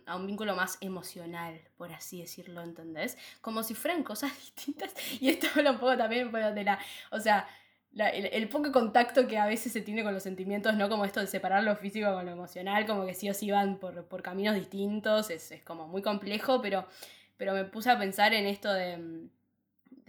a- un vínculo más emocional, por así decirlo, ¿entendés? Como si fueran cosas [LAUGHS] distintas. Y esto habla un poco también de la... O sea, el, el poco contacto que a veces se tiene con los sentimientos, ¿no? Como esto de separar lo físico con lo emocional, como que sí o sí van por, por caminos distintos, es, es como muy complejo, pero, pero me puse a pensar en esto de,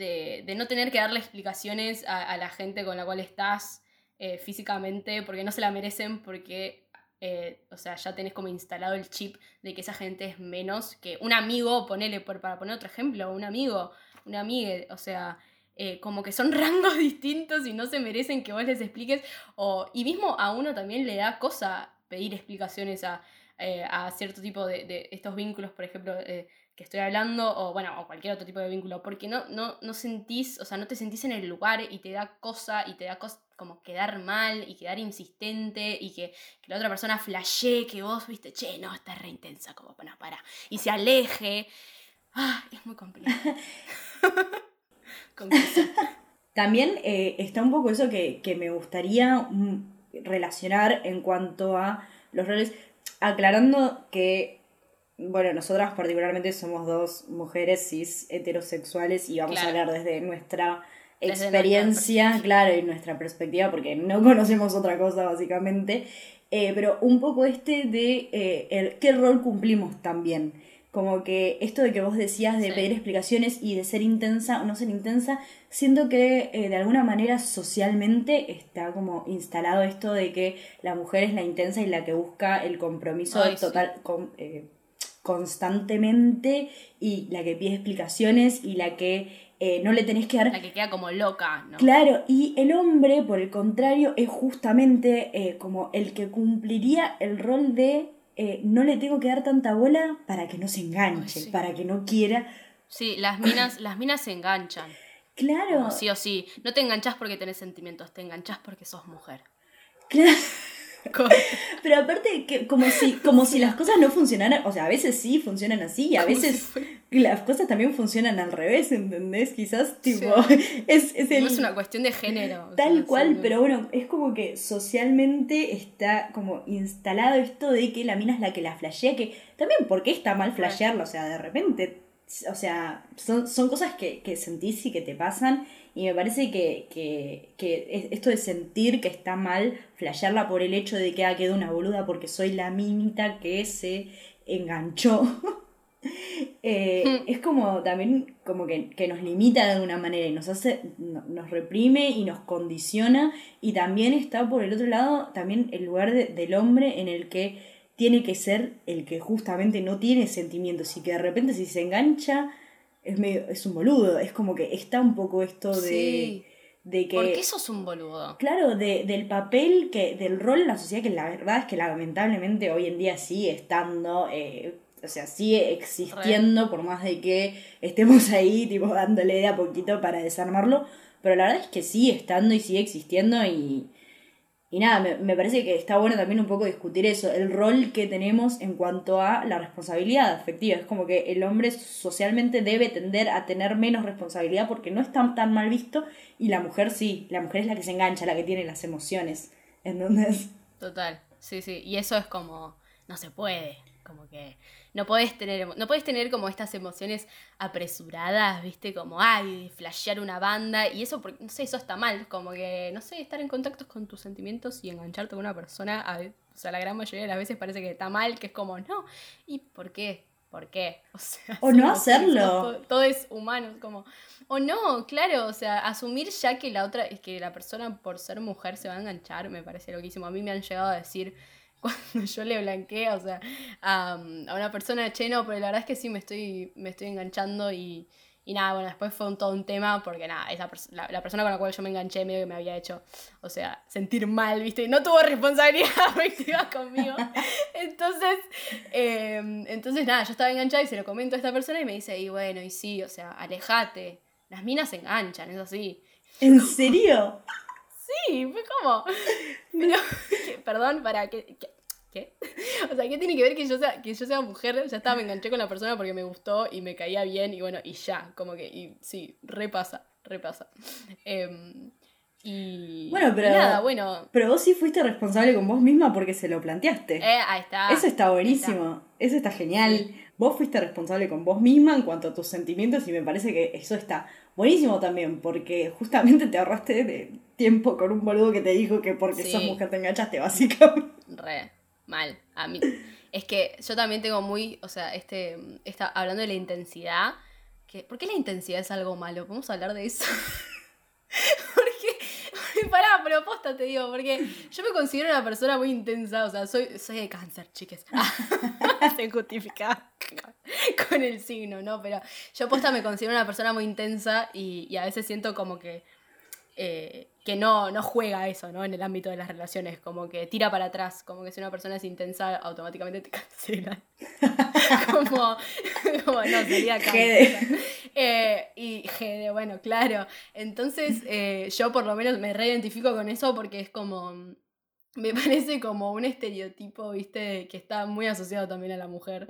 de, no tener que darle explicaciones a, la gente con la cual estás eh, físicamente, porque no se la merecen, porque, eh, o sea, ya tenés como instalado el chip de que esa gente es menos que un amigo, ponele, por, para poner otro ejemplo, un amigo, una amiga, o sea, eh, como que son [LAUGHS] rangos distintos y no se merecen que vos les expliques, o, y mismo a uno también le da cosa pedir explicaciones a, a cierto tipo de, de estos vínculos, por ejemplo, que estoy hablando, o bueno, o cualquier otro tipo de vínculo, porque no, no, no sentís, o sea, no te sentís en el lugar y te da cosa, y te da cosa como quedar mal y quedar insistente y que, que la otra persona flashee que vos, viste, che, no, está re intensa, como, bueno, para, y se aleje. Ah, es muy. [LAUGHS] Conclusión. También eh, está un poco eso que, que me gustaría mm, relacionar en cuanto a los roles, aclarando que, bueno, nosotras particularmente somos dos mujeres cis heterosexuales y vamos a hablar desde nuestra experiencia, claro, y nuestra perspectiva, porque no [LAUGHS] conocemos otra cosa básicamente, Eh, pero un poco este de eh, el, qué rol cumplimos también. Como que esto de que vos decías de Sí. pedir explicaciones y de ser intensa o no ser intensa, siento que eh, de alguna manera socialmente está como instalado esto de que la mujer es la intensa y la que busca el compromiso Ay, sí. total con- constantemente y la que pide explicaciones y la que eh, no le tenés que dar La que queda como loca, ¿no? Claro, y el hombre, por el contrario, es justamente eh, como el que cumpliría el rol de eh, no le tengo que dar tanta bola para que no se enganche, Ay, sí. para que no quiera. Sí, las minas, las minas se enganchan. Claro, Como sí o sí. No te enganchás porque tenés sentimientos, te enganchás porque sos mujer. claro. [LAUGHS] Pero aparte, que como si, como si las cosas no funcionaran, o sea, a veces sí funcionan así y a si veces las cosas también funcionan al revés, ¿entendés? Quizás, tipo, [LAUGHS] es, es el... No es una cuestión de género. o Tal sea, cual, sí. pero bueno, es como que socialmente está como instalado esto de que la mina es la que la flashea, que también, ¿por qué está mal flashearlo? O sea, de repente, o sea, son, son cosas que, que sentís y que te pasan, y me parece que, que, que es- esto de sentir que está mal flashearla por el hecho de que ha quedado una boluda porque soy la minita que se enganchó. [LAUGHS] Eh, Mm. es como también como que, que nos limita de alguna manera y nos hace, no- nos reprime y nos condiciona y también está por el otro lado también el lugar de- del hombre en el que tiene que ser el que justamente no tiene sentimientos y que de repente si se engancha es medio, es un boludo, es como que está un poco esto de, Sí. de que... ¿Por qué sos un boludo? Claro, de, del papel, que del rol en la sociedad, que la verdad es que lamentablemente hoy en día sigue estando, eh, o sea, sigue existiendo, por más de que estemos [LAUGHS] ahí, tipo, dándole de a poquito para desarmarlo, pero la verdad es que sigue estando y sigue existiendo y, y nada, me, me parece que está bueno también un poco discutir eso, el rol que tenemos en cuanto a la responsabilidad afectiva. Es como que el hombre socialmente debe tender a tener menos responsabilidad porque no está tan mal visto y la mujer sí, la mujer es la que se engancha, la que tiene las emociones. Entonces, Total, sí, sí. Y eso es como, no se puede. Como que no podés tener, no podés tener como estas emociones apresuradas, viste, como, ay, flashear una banda. Y eso, porque, no sé, eso está mal. Como que, no sé, estar en contacto con tus sentimientos y engancharte con una persona, a o sea, la gran mayoría de las veces parece que está mal, que es como, no. ¿Y por qué? ¿Por qué? [LAUGHS] O sea, O no hacerlo. Todo, todo es humano, como, o no, claro, o sea, asumir ya que la otra, es que la persona por ser mujer se va a enganchar, me parece loquísimo. A mí me han llegado a decir cuando yo le blanqueé, o sea, a, a una persona, che, no, pero la verdad es que sí me estoy, me estoy enganchando y, y nada, bueno, después fue todo un tema porque nada, esa pers- la, persona con la cual yo me enganché medio que me había hecho, o sea, sentir mal, ¿viste? No tuvo responsabilidad [LAUGHS] afectiva conmigo. Entonces, eh, entonces nada, yo estaba enganchada y se lo comento a esta persona y me dice, y bueno, y sí, o sea, alejate. Las minas se enganchan, es así. ¿en serio? Sí, fue como. [LAUGHS] Pero, que- perdón, para que. ¿Qué? O sea, ¿qué tiene que ver que yo sea, que yo sea mujer? Ya estaba, me enganché con la persona porque me gustó y me caía bien y bueno, y ya, como que, y sí, repasa, repasa. Em, y. Bueno, pero- Nada, bueno. Pero vos sí fuiste responsable con vos misma porque se lo planteaste. Eh, ahí está. Eso está buenísimo, eso está genial. Vos fuiste responsable con vos misma en cuanto a tus sentimientos y me parece que eso está buenísimo también porque justamente te ahorraste de tiempo con un boludo que te dijo que porque Sí. sos mujer te enganchaste básicamente. Re, mal. A mí. Es que yo también tengo muy, o sea, este, esta, hablando de la intensidad, que, ¿por qué la intensidad es algo malo? ¿Podemos hablar de eso? [LAUGHS] [LAUGHS] pará, pero posta te digo, porque yo me considero una persona muy intensa, o sea, soy, soy de cáncer, chiques. [LAUGHS] Se justifica [LAUGHS] con el signo, ¿no? Pero yo posta me considero una persona muy intensa y, y a veces siento como que eh, que no, no juega eso, ¿no? En el ámbito de las relaciones, como que tira para atrás, como que si una persona es intensa, automáticamente te cancelan. como, como, no, sería cáncer. Eh, y bueno, claro. Entonces, eh, yo por lo menos me reidentifico con eso porque es como. Me [LAUGHS] parece como un estereotipo, viste, que está muy asociado también a la mujer.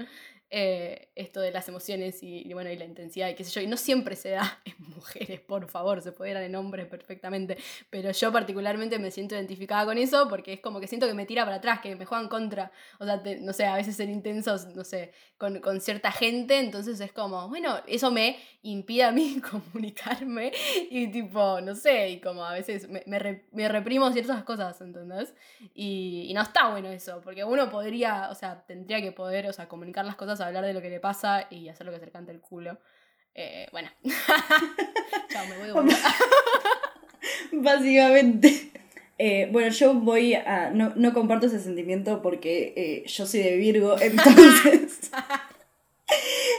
Eh, esto de las emociones y, y bueno, y la intensidad y qué sé yo. Y no siempre se da [LAUGHS] en mujeres, por favor, se puede dar en hombres perfectamente. Pero yo particularmente me siento identificada con eso porque es como que siento que me tira para atrás, que me juegan contra. O sea, te- no sé, a veces ser intensos, no sé, con, con cierta gente. Entonces es como, bueno, eso me impide a mí [LAUGHS] comunicarme y tipo, no sé, y como a veces me, me re- me reprimo ciertas cosas, ¿entendés? Y, y no está bueno eso, porque uno podría, o sea, tendría que poder, o sea, comunicar las cosas, hablar de lo que le pasa y hacer lo que se le el culo. Eh, bueno. [LAUGHS] Chao, me voy de vuelta. [LAUGHS] Básicamente. Eh, bueno, yo voy a. No, no comparto ese sentimiento porque eh, yo soy de Virgo, [LAUGHS] entonces.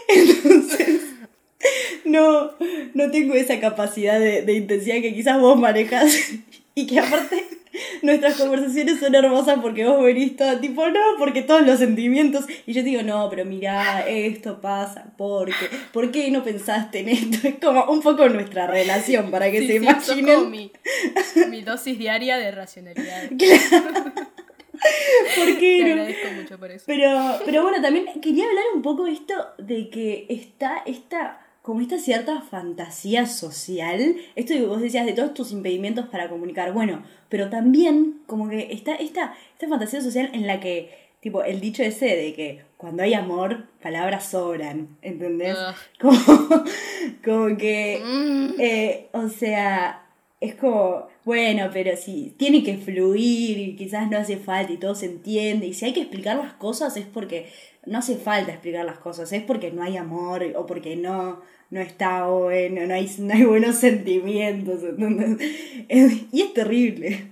entonces. No, no tengo esa capacidad de intensidad que quizás vos manejas. Y que aparte. Nuestras conversaciones son hermosas porque vos venís toda tipo, no, porque todos los sentimientos. Y yo digo, no, pero mira, esto pasa, porque, ¿por qué no pensaste en esto? Es como un poco nuestra relación, para que Sí, se sí, imaginen. como mi, mi dosis diaria de racionalidad. [LAUGHS] ¿Por Te qué no? agradezco mucho por eso. Pero, pero bueno, también quería hablar un poco de esto de que está esta, como esta cierta fantasía social, esto que vos decías de todos tus impedimentos para comunicar, bueno, pero también como que está esta, esta fantasía social en la que, tipo, el dicho ese de que cuando hay amor, palabras sobran, ¿entendés? [LAUGHS] Como, como que... Mm. Eh, o sea, es como, bueno, pero si tiene que fluir y quizás no hace falta y todo se entiende. Y si hay que explicar las cosas es porque no hace falta explicar las cosas, es porque no hay amor o porque no, no está bueno, no hay, no hay buenos sentimientos. [LAUGHS] ¿entendés? Es- y es terrible.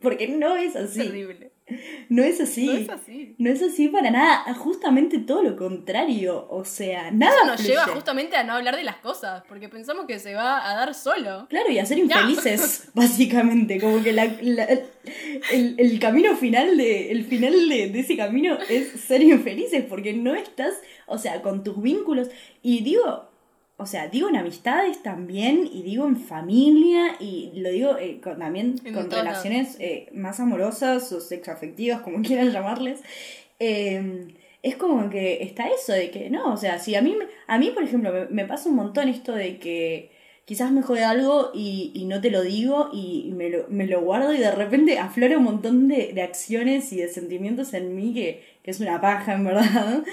Porque no es así. [LAUGHS] No es así. No es así. No es así para nada. Justamente todo lo contrario. O sea, nada Eso nos fluye. lleva justamente a no hablar de las cosas, porque pensamos que se va a dar solo. Claro, y a ser infelices, [LAUGHS] básicamente. Como que la, la- el, el camino final de. El final de, de ese camino es ser infelices, porque no estás, o sea, con tus vínculos. Y digo, o sea, digo en amistades también, y digo en familia, y lo digo eh, con- también En con todos relaciones eh, más amorosas o sexoafectivas, como [LAUGHS] quieran llamarles. Eh, es como que está eso de que, no, o sea, si a mí, a mí por ejemplo, me, me pasa un montón esto de que quizás me jode algo y, y no te lo digo y, y me, lo, me lo guardo y de repente aflora un montón de, de acciones y de sentimientos en mí que, que es una paja, en verdad.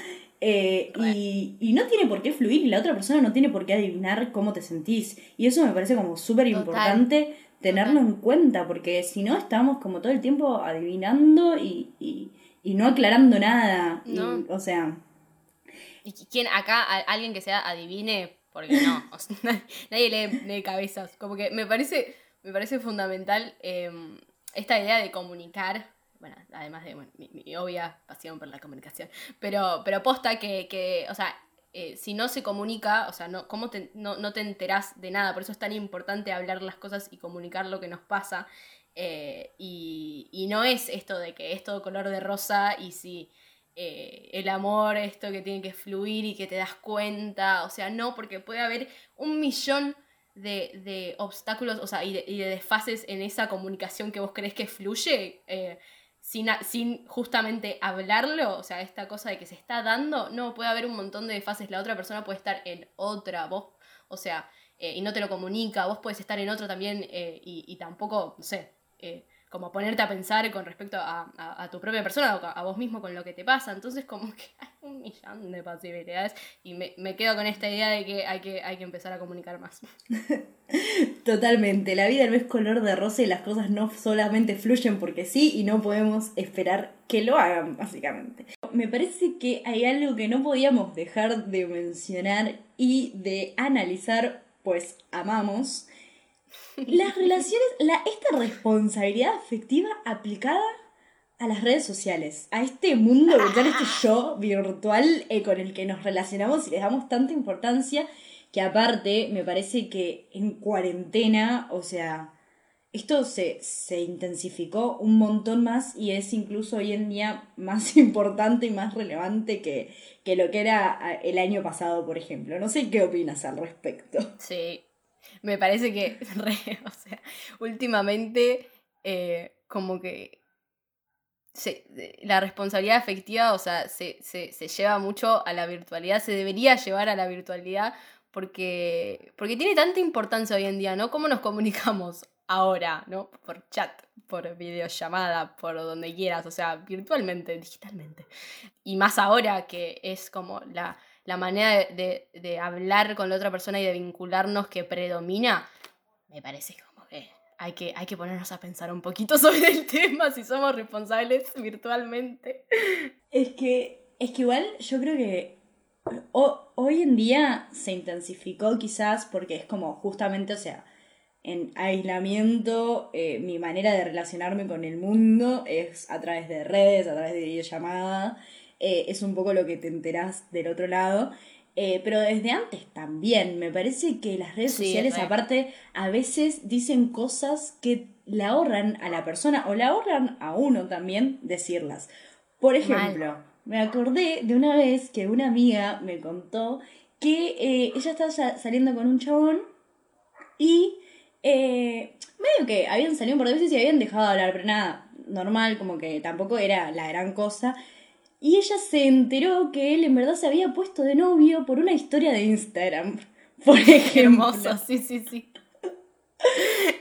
Eh, y, y no tiene por qué fluir y la otra persona no tiene por qué adivinar cómo te sentís. Y eso me parece como súper importante tenerlo en cuenta, porque si no estamos como todo el tiempo adivinando y, y, y no aclarando nada. No. o sea, ¿Y qui- quién acá, alguien que sea adivine? Porque no, o sea, [LAUGHS] nadie, nadie lee, lee cabezas. Como que me parece, me parece fundamental eh, esta idea de comunicar. Bueno, además de mi, obvia pasión por la comunicación. Pero, pero posta que, que o sea, eh, si no se comunica, o sea, no, ¿cómo te, no, no te enterás de nada? Por eso es tan importante hablar las cosas y comunicar lo que nos pasa. Eh, y, y no es esto de que es todo color de rosa y si eh, el amor, esto que tiene que fluir y que te das cuenta, o sea, no, porque puede haber un millón de, de obstáculos, o sea, y de, desfases en esa comunicación que vos crees que fluye, sin, sin justamente hablarlo, o sea, esta cosa de que se está dando, no, puede haber un montón de desfases, la otra persona puede estar en otra, vos, o sea, eh, y no te lo comunica, vos puedes estar en otro también eh, y, y tampoco, no sé, eh, como ponerte a pensar con respecto a, tu propia persona o a, a vos mismo con lo que te pasa, entonces como que [LAUGHS] hay un millón de posibilidades y me, me quedo con esta idea de que hay que, hay que empezar a comunicar más. [LAUGHS] Totalmente, la vida no es color de rosa y las cosas no solamente fluyen porque sí y no podemos esperar que lo hagan, básicamente. Me parece que hay algo que no podíamos dejar de mencionar y de analizar, pues amamos. Las relaciones, la, esta responsabilidad afectiva aplicada a las redes sociales, a este mundo virtual, este [LAUGHS] yo virtual eh, con el que nos relacionamos y les damos tanta importancia que aparte me parece que en cuarentena, o sea, esto se, se intensificó un montón más y es incluso hoy en día más [LAUGHS] importante y más relevante que, que lo que era ah, el año pasado, por ejemplo. No sé qué opinas al respecto. Sí, me parece que, [LAUGHS] o sea, últimamente eh, como que la responsabilidad afectiva, o sea, se, se, se lleva mucho a la virtualidad, se debería llevar a la virtualidad porque, porque tiene tanta importancia hoy en día, ¿no? ¿Cómo nos comunicamos ahora, ¿no? Por chat, por videollamada, por donde quieras, o sea, virtualmente, digitalmente. Y más ahora que es como la, la manera de, de- hablar con la otra persona y de vincularnos que predomina, me parece como que hay, que hay que ponernos a pensar un poquito [LAUGHS] sobre el tema si somos responsables virtualmente. Es que, es que igual yo creo que ho- hoy en día se intensificó quizás porque es como justamente, o sea, en aislamiento, eh, mi manera de relacionarme con el mundo es a través de redes, a través de videollamada, eh, es un poco lo que te enterás del otro lado. Eh, pero desde antes también, me parece que las redes Sí, sociales re. aparte a veces dicen cosas que le ahorran a la persona o le ahorran a uno también decirlas. Por ejemplo, me acordé de una vez que una amiga me contó que eh, ella estaba saliendo con un chabón y eh, medio que habían salido un par de veces y habían dejado de hablar, pero nada, normal, como que tampoco era la gran cosa. Y ella se enteró que él en verdad se había puesto de novio por una historia de Instagram. [LAUGHS] Por ejemplo. Hermoso, sí, sí, sí. [LAUGHS]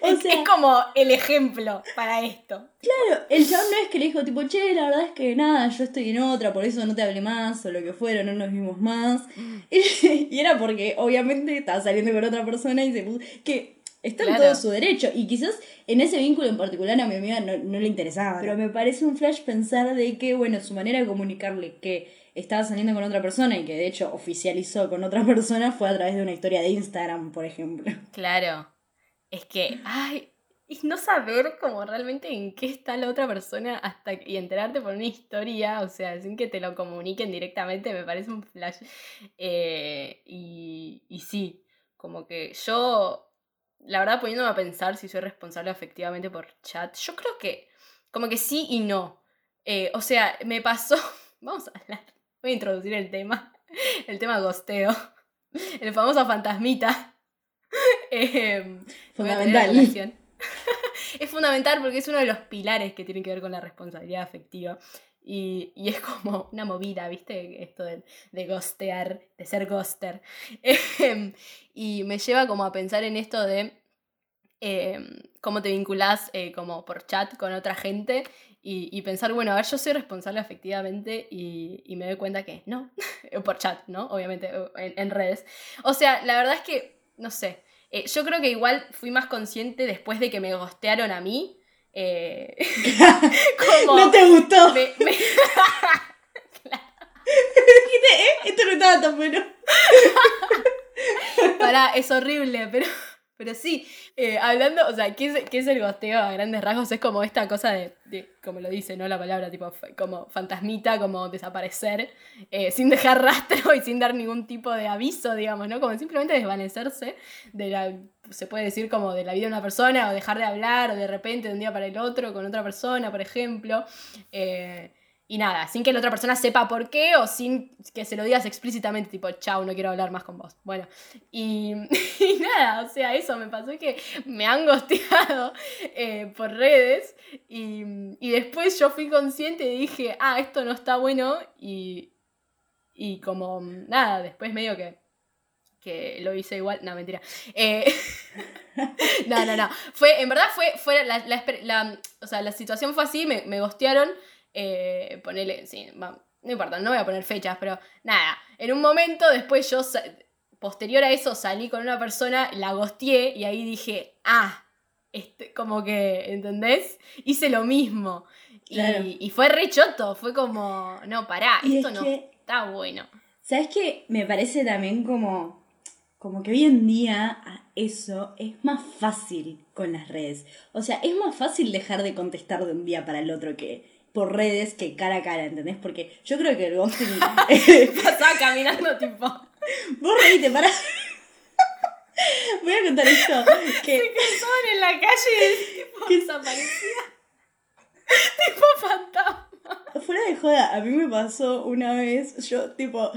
O es, sea- es como el ejemplo para esto. Claro, el chabón no es que le dijo tipo, che, la verdad es que nada, yo estoy en otra, por eso no te hablé más, o lo que fuera, no nos vimos más. Y, [LAUGHS] y era porque obviamente estaba saliendo con otra persona y se puso. que está en Claro. todo su derecho. Y quizás en ese vínculo en particular a mi amiga no, no le interesaba. Pero me parece un flash pensar de que, bueno, su manera de comunicarle que estaba saliendo con otra persona y que de hecho oficializó con otra [LAUGHS] persona fue a través de una historia de Instagram, por ejemplo. Claro. Es que, ay, y no saber como realmente en qué está la otra persona hasta y enterarte por una historia, o sea, sin que te lo comuniquen directamente, me parece un flash. Eh, y, y sí, como que yo, la verdad, poniéndome a pensar si soy responsable efectivamente por chat, yo creo que, como que sí y no. Eh, o sea, me pasó, [LAUGHS] vamos a hablar, voy a introducir el tema, [LAUGHS] el tema gosteo, [LAUGHS] el famoso fantasmita. A Fundamental. es fundamental porque es uno de los pilares que tienen que ver con la responsabilidad afectiva. Y, y es como una movida, ¿viste? Esto de, de ghostear, de ser ghoster. [LAUGHS] Em, y me lleva como a pensar en esto de em, cómo te vinculás eh, como por chat con otra gente y, y pensar, bueno, a ver, yo soy responsable afectivamente y, y me doy cuenta que no, [LAUGHS] por chat, ¿no? Obviamente, en, en redes. O sea, la verdad es que, no sé, eh, yo creo que igual fui más consciente después de que me gostearon a mí. Eh, [LAUGHS] como ¿No te gustó? me- me- [LAUGHS] Dijiste, ¿eh? Esto no estaba tan bueno. [LAUGHS] Pará, es horrible, pero, pero sí, eh, hablando, o sea, ¿qué es, qué es el gosteo a grandes rasgos? Es como esta cosa de, de, como lo dice, ¿no? La palabra, tipo, como fantasmita, como desaparecer, sin dejar rastro y sin dar ningún tipo de aviso, digamos, ¿no? Como simplemente desvanecerse de la, se puede decir como de la vida de una persona, o dejar de hablar, o de repente de un día para el otro con otra persona, por ejemplo. Eh, y nada, sin que la otra persona sepa por qué o sin que se lo digas explícitamente, tipo, chau, no quiero hablar más con vos. Bueno, y, [LAUGHS] y nada, o sea, eso me pasó que me han gosteado eh, por redes y, y después yo fui consciente y dije, ah, esto no está bueno y, y como, nada, después medio que que lo hice igual. No, mentira. Eh, [LAUGHS] no, no, no. Fue, en verdad fue, fue la, la, la, o sea, la situación fue así, me, me gostearon. Eh, ponele, sí, no importa, no voy a poner fechas, pero nada. En un momento, después yo, posterior a eso, salí con una persona, la gosteé y ahí dije, ah, este, como que, ¿entendés? Hice lo mismo. Y, y, fue re choto, fue como, no, pará, esto no está bueno. ¿Sabes qué? Me parece también como como que hoy en día eso es más fácil con las redes. O sea, es más fácil dejar de contestar de un día para el otro que por redes que cara a cara, ¿entendés? Porque yo creo que el ghosting... [LAUGHS] [LAUGHS] Pasaba caminando tipo... Vos reíte, para... [LAUGHS] Voy a contar esto. Que... Se casaban en la calle y tipo, que desaparecía. tipo fantasma. Fuera de joda, a mí me pasó una vez, yo tipo,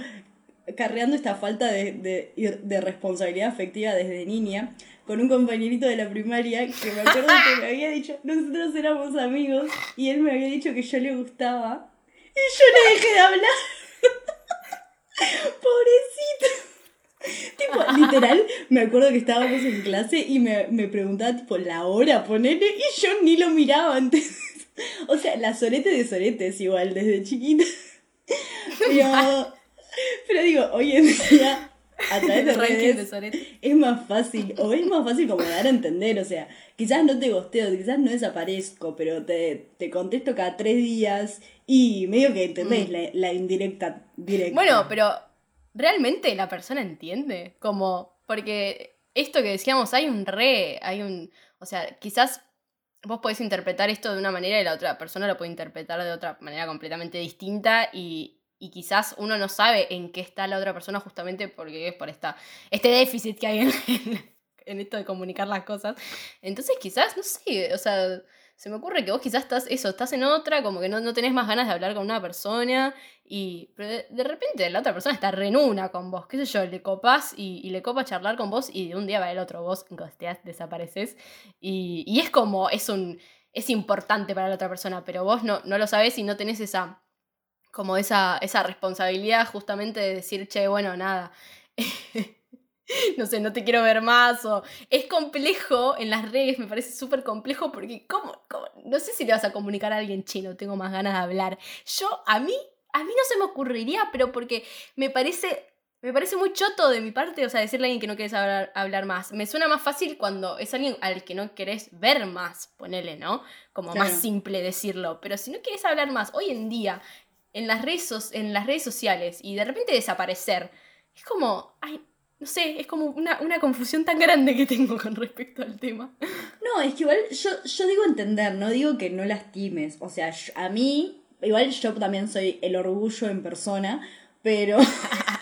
carreando esta falta de, de, de, responsabilidad afectiva desde niña con un compañerito de la primaria que me acuerdo que me había dicho, nosotros éramos amigos y él me había dicho que yo le gustaba y yo le dejé de hablar. [LAUGHS] Pobrecito. Tipo, literal, me acuerdo que estábamos en clase y me, me preguntaba, tipo, la hora, ponele, y yo ni lo miraba antes. [LAUGHS] O sea, la sorete de soretes igual, desde chiquita. [LAUGHS] Pero pero digo, hoy en día, a través de [LAUGHS] redes, es más fácil, o es más fácil como dar a entender, o sea, quizás no te gosteo, quizás no desaparezco, pero te, te contesto cada tres días y medio que entendés mm. la, la, indirecta directa. Bueno, pero realmente la persona entiende, como, porque esto que decíamos, hay un re, hay un, o sea, quizás vos podés interpretar esto de una manera y la otra persona lo puede interpretar de otra manera completamente distinta y, y quizás uno no sabe en qué está la otra persona justamente porque es por esta, este déficit que hay [LAUGHS] en, en, esto de comunicar las cosas. Entonces quizás, no sé, o sea, se me ocurre que vos quizás estás, eso, estás en otra, como que no, no tenés más ganas de hablar con una persona y de, repente la otra persona está renuna con vos, qué sé yo, le copas y, le copa charlar con vos y de un día va el otro, vos gosteás, desapareces y, y es como, es un... Es importante para la otra persona, pero vos no, no lo sabés y no tenés esa, como esa, esa responsabilidad justamente de decir, che, bueno, nada. [LAUGHS] no sé, no te quiero ver más. O... Es complejo en las redes, me parece súper complejo porque, ¿cómo, No sé si le vas a comunicar a alguien chino, tengo más ganas de hablar. Yo, a mí, a mí no se me ocurriría, pero porque me parece. Me parece muy choto de mi parte, o sea, decirle a alguien que no quieres hablar, hablar más. Me suena más fácil cuando es alguien al que no querés ver más, ponele, ¿no? Como más simple decirlo. Pero si no quieres hablar más, hoy en día, en las redes, en las redes sociales y de repente desaparecer. Es como, ay, no sé, es como una, confusión tan grande que tengo con respecto al tema. No, es que igual yo, yo digo entender, no digo que no lastimes. O sea, a mí, igual yo también soy el orgullo en persona, pero... [LAUGHS]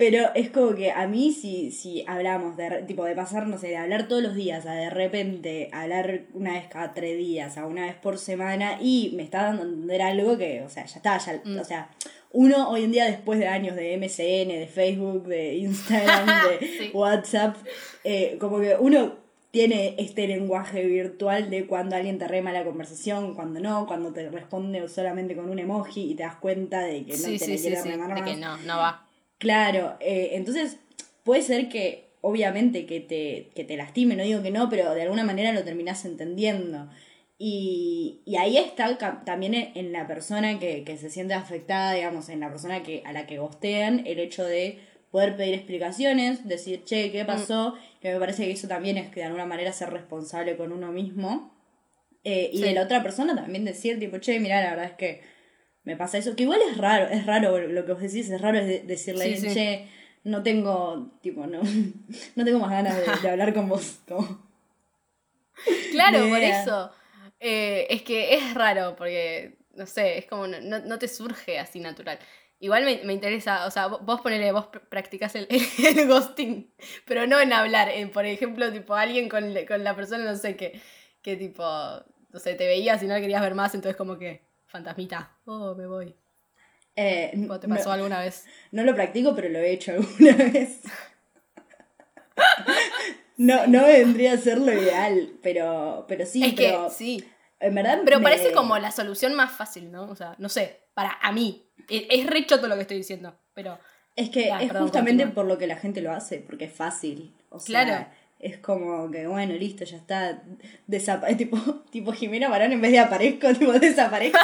Pero es como que a mí si, si hablamos de tipo de pasar, no sé, de hablar todos los días a de repente hablar una vez cada tres días, a una vez por semana, y me está dando a entender algo que, o sea, ya está, ya, mm. o sea, uno hoy en día después de años de MCN, de Facebook, de [LAUGHS] Instagram, de [LAUGHS] WhatsApp, eh, como que uno tiene este lenguaje virtual de cuando alguien te rema la conversación, cuando no, cuando te responde solamente con un emoji y te das cuenta de que no te sí, quiere remar De que no, no va. Claro, eh, entonces puede ser que, obviamente, que te, que te lastime, no digo que no, pero de alguna manera lo terminás entendiendo. Y, y ahí está también en la persona que, que, se siente afectada, digamos, en la persona que, a la que gostean, el hecho de poder pedir explicaciones, decir, che, ¿qué mm. pasó? Que me parece que eso también es que de alguna manera ser responsable con uno mismo. Eh, y de la otra persona también decir, tipo, che, mira, la verdad es que me pasa eso, que igual es raro, es raro lo que vos decís, es raro decirle, che, no tengo, tipo, no, [LAUGHS] no tengo más ganas de, hablar con vos. Claro, por eso. Eh, es que es raro, porque, no sé, es como, no, no te surge así natural. Igual me, me, interesa, o sea, vos ponele, vos practicás el, [LAUGHS] el, ghosting, pero no en hablar, en, por ejemplo, tipo, alguien con, con la persona, no sé, qué que tipo, no sé, te veías y no le querías ver más, entonces como que, fantasmita, oh, me voy. Eh, ¿O te no- pasó alguna vez? No lo practico, pero lo he hecho alguna [LAUGHS] vez. No, no vendría a ser lo ideal, pero, pero sí, es que, pero sí. en verdad Pero me- parece como la solución más fácil, ¿no? O sea, no sé, para a mí. Es, es re choto lo que estoy diciendo, pero Es que Ah, es perdón, justamente continúa. por lo que la gente lo hace, porque es fácil. O sea, Claro. Es como que, bueno, listo, ya está. Desapa [LAUGHS] tipo, tipo Jimena Barón, en vez de aparezco, [LAUGHS] tipo desaparezco.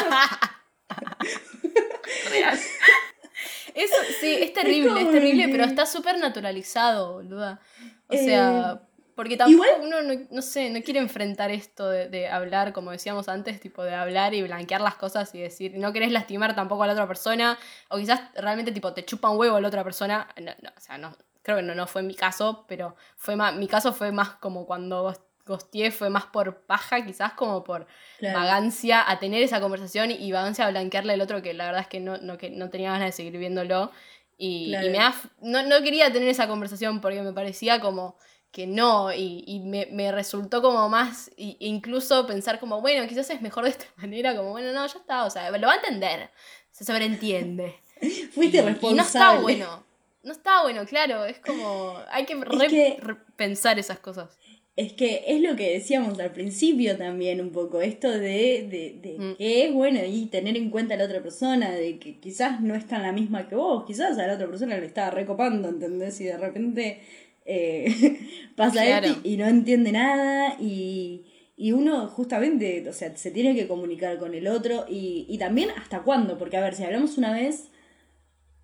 Eso, sí, es terrible, es, terrible, que- pero está súper naturalizado, boluda. O Eh, sea, porque tampoco igual- uno, no, no sé, no quiere enfrentar esto de, de hablar, como decíamos antes, tipo de hablar y blanquear las cosas y decir, no querés lastimar tampoco a la otra persona, o quizás realmente tipo te chupa un huevo a la otra persona. No, no, o sea, no, creo que no, no fue mi caso, pero fue más, mi caso fue más como cuando gos- gosteé, fue más por paja, quizás como por Claro. vagancia a tener esa conversación y vagancia a blanquearle al otro que la verdad es que no, no, que no tenía ganas de seguir viéndolo y, Claro. y me da no, no quería tener esa conversación porque me parecía como que no y, y me, me resultó como más i- incluso pensar como bueno quizás es mejor de esta [LAUGHS] manera como bueno no ya está o sea lo va a entender se sobreentiende [LAUGHS] Fuiste responsable. y no está bueno no está bueno claro es como hay que, [LAUGHS] re- que- re- pensar esas cosas Es que es lo que decíamos al principio también un poco, esto de, de, de Mm. que es bueno y tener en cuenta a la otra persona, de que quizás no está en la misma que vos, quizás a la otra persona le está recopando, ¿entendés? Y de repente eh, [LAUGHS] pasa Claro. esto y, y no entiende nada y, y uno justamente, o sea, se tiene que comunicar con el otro y, y también hasta cuándo, porque a ver, si hablamos una vez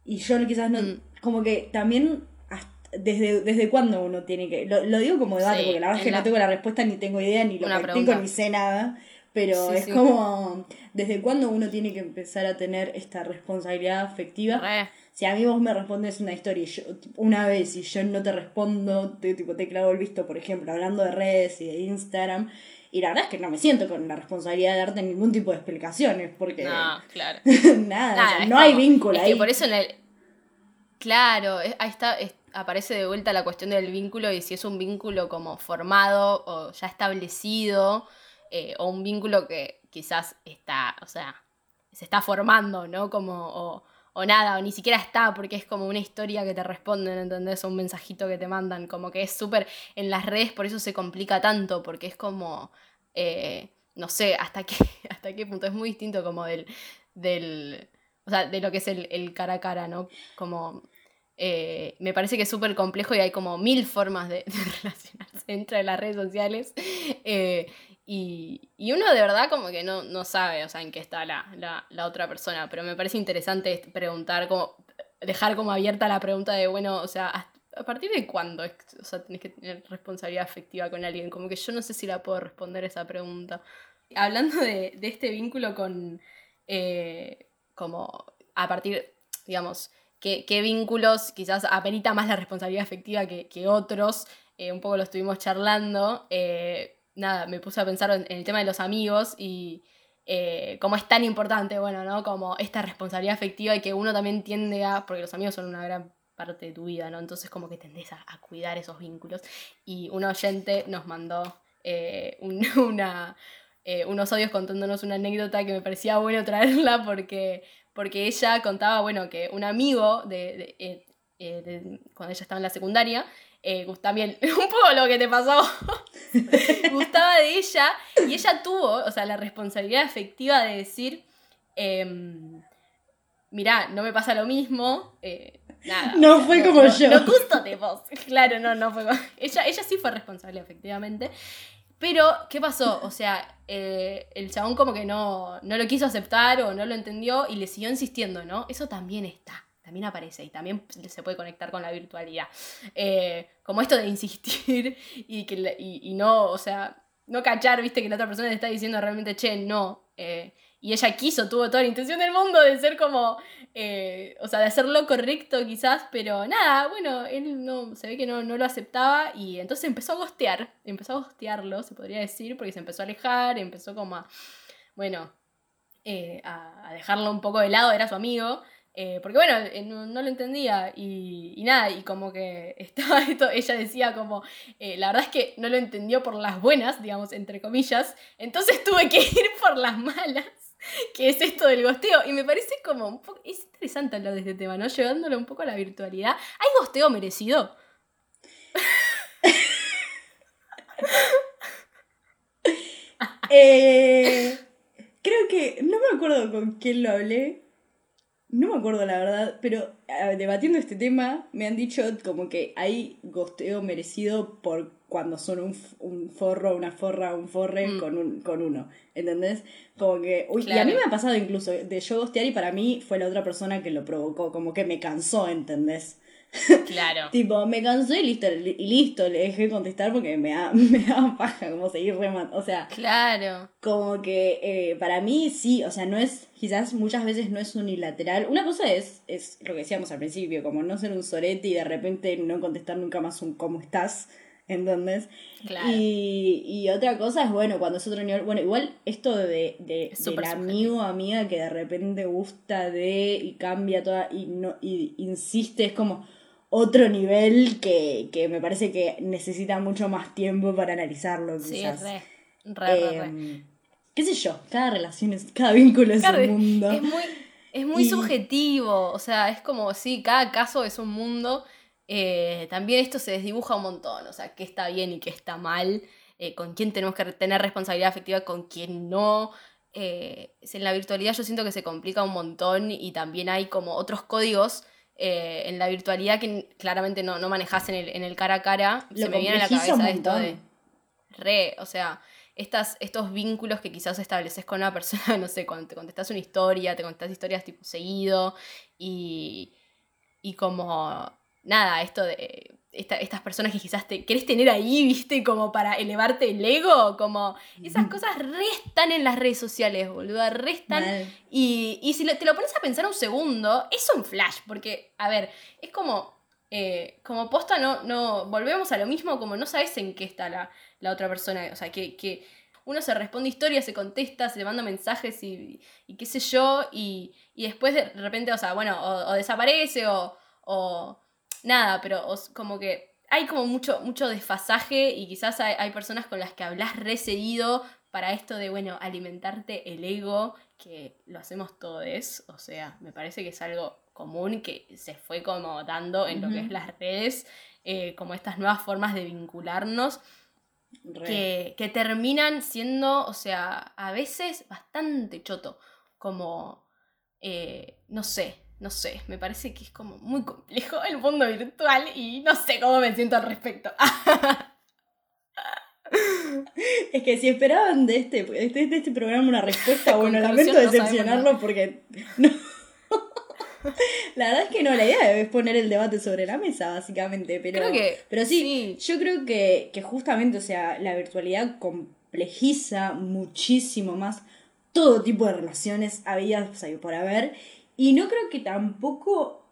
y yo quizás no, Mm. como que también hasta- desde, desde cuándo uno tiene que, lo, lo digo como debate, Sí, porque la verdad es que no tengo la respuesta ni tengo idea, ni lo practico, pregunta. ni sé nada, pero Sí, es sí. como, desde cuándo uno tiene que empezar a tener esta responsabilidad afectiva. Re. Si a mí vos me respondes una historia y yo, una vez y yo no te respondo, te, tipo, te clavo el visto, por ejemplo, hablando de redes y de Instagram, y la verdad es que no me siento con la responsabilidad de darte ningún tipo de explicaciones, porque no claro [LAUGHS] nada, o sea, no hay vínculo es ahí. que por eso en el. Claro, ahí está, es- aparece de vuelta la cuestión del vínculo y si es un vínculo como formado o ya establecido, eh, o un vínculo que quizás está, o sea, se está formando, ¿no? Como, o, o nada, o ni siquiera está, porque es como una historia que te responden, ¿entendés? O un mensajito que te mandan, como que es súper, en las redes por eso se complica tanto, porque es como, eh, no sé, hasta qué, [LAUGHS] hasta qué punto, es muy distinto como del, del, o sea, de lo que es el, cara a cara, ¿no? Como, eh, me parece que es súper complejo y hay como mil formas de, [LAUGHS] de relacionarse entre las redes sociales. eh, y, y uno de verdad como que no, no sabe, o sea, en qué está la, la, la otra persona, pero me parece interesante preguntar, como, dejar como abierta la pregunta de, bueno, o sea, ¿hasta- ¿a partir de cuándo o sea, tenés que tener responsabilidad afectiva con alguien? Como que yo no sé si la puedo responder esa pregunta. Hablando de, de este vínculo con, eh, como, a partir, digamos, qué, qué vínculos quizás amerita más la responsabilidad afectiva que, que otros, eh, un poco lo estuvimos charlando, eh, nada, me puse a pensar en, el tema de los amigos y eh, cómo es tan importante, bueno, ¿no? Como esta responsabilidad afectiva y que uno también tiende a, porque los amigos son una gran parte de tu vida, ¿no? Entonces como que tendés a, cuidar esos vínculos. Y un oyente nos mandó eh, un- [LAUGHS] una, eh, unos audios contándonos una anécdota que me parecía bueno traerla porque, porque ella contaba, bueno, que un amigo de, eh, de- cuando ella estaba en la secundaria, eh, también [LAUGHS] un poco lo que te pasó, [LAUGHS] gustaba de ella y ella tuvo, o sea, la responsabilidad afectiva de decir, em, mirá, no me pasa lo mismo, eh, nada. No o sea, fue como yo. No gústate vos. [LAUGHS] Claro, no, no fue como- ella, ella sí fue responsable, efectivamente. Pero, ¿qué pasó? O sea, eh, el chabón como que no, no lo quiso aceptar o no lo entendió y le siguió insistiendo, ¿no? Eso también está, también aparece y también se puede conectar con la virtualidad. Eh, como esto de insistir [LAUGHS] y, que, y, y no, o sea, no cachar, viste, que la otra persona le está diciendo realmente, che, no. eh, y ella quiso, tuvo toda la intención del mundo de ser como, eh, o sea, de hacerlo correcto quizás, pero nada, bueno, él no, se ve que no, no lo aceptaba y entonces empezó a gostear, empezó a gostearlo, se podría decir, porque se empezó a alejar, empezó como a, bueno, eh, a, a dejarlo un poco de lado, era su amigo, Eh, porque bueno, eh, no, lo entendía y, nada, y como que [LAUGHS] estaba esto, ella decía como, eh, la verdad es que no lo entendió por las buenas, digamos, entre comillas, entonces [LAUGHS] tuve que ir por las malas, [LAUGHS] que es esto del gosteo, y me parece como un poco, es interesante hablar de este tema, ¿no? Llevándolo un poco a la virtualidad. ¿Hay gosteo merecido? Creo que, no me acuerdo con quién lo hablé, no me acuerdo la verdad, pero debatiendo este tema me han dicho como que hay gosteo merecido por cuando son un, un forro, una forra, un forre Mm. con, un, con uno, ¿entendés? Como que, uy, y a mí me ha pasado incluso de yo gostear y para mí fue la otra persona que lo provocó, como que me cansó, ¿entendés? Claro. [LAUGHS] Tipo, me cansé y listo, y listo, le dejé contestar porque me da, [LAUGHS] me daba paja como seguir remando, o sea... Claro. Como que eh, para mí sí, o sea, no es, quizás muchas veces no es unilateral. Una cosa es, es lo que decíamos al principio, como no ser un sorete y de repente no contestar nunca más un ¿cómo estás? ¿Entendés? Claro. Y, y otra cosa es, bueno, cuando es otro nivel, bueno, igual esto de, de, Es del amigo o amiga que de repente gusta de y cambia toda y, no, y insiste, es como otro nivel que, que me parece que necesita mucho más tiempo para analizarlo, Sí, quizás. re. Re, re, re. Em, qué sé yo, cada relación es, cada vínculo es un mundo. Es muy, es muy Y- subjetivo, o sea, es como, sí, cada caso es un mundo. Eh, también esto se desdibuja un montón, o sea, qué está bien y qué está mal, eh, con quién tenemos que tener responsabilidad afectiva, con quién no. Eh, en la virtualidad yo siento que se complica un montón y también hay como otros códigos eh, en la virtualidad que claramente no, no manejas en el, en el cara a cara. Lo se me viene a la cabeza esto de re, o sea, estas, estos vínculos que quizás estableces con una persona, [LAUGHS] no sé, cuando te contestas una historia, te contestas historias tipo seguido y, y como, nada, esto de esta- estas personas que quizás te querés tener ahí, viste, como para elevarte el ego, como esas cosas restan en las redes sociales, boluda, restan Mal. y, y si lo- te lo pones a pensar un segundo, es un flash, porque, a ver, es como, eh, como posta, no, no, volvemos a lo mismo, como no sabes en qué está la, la otra persona, o sea, que, que uno se responde historias, se contesta, se manda mensajes y, y qué sé yo, y, y después de repente, o sea, bueno, o, o desaparece o, o nada, pero os- como que hay como mucho, mucho desfasaje y quizás hay, hay personas con las que hablas re seguido para esto de, bueno, alimentarte el ego, que lo hacemos todos, o sea, me parece que es algo común que se fue como dando en lo que es las redes, eh, como estas nuevas formas de vincularnos que, que terminan siendo, o sea, a veces bastante choto, como, eh, no sé, no sé, me parece que es como muy complejo el mundo virtual y no sé cómo me siento al respecto. [LAUGHS] Es que si esperaban de este, de este, de este programa una respuesta, bueno, lamento no decepcionarlo porque no. [LAUGHS] La verdad es que no, la idea es poner el debate sobre la mesa, básicamente, pero, Creo que pero sí, sí. yo creo que, que justamente, o sea, la virtualidad complejiza muchísimo más todo tipo de relaciones habidas por haber, y no creo que tampoco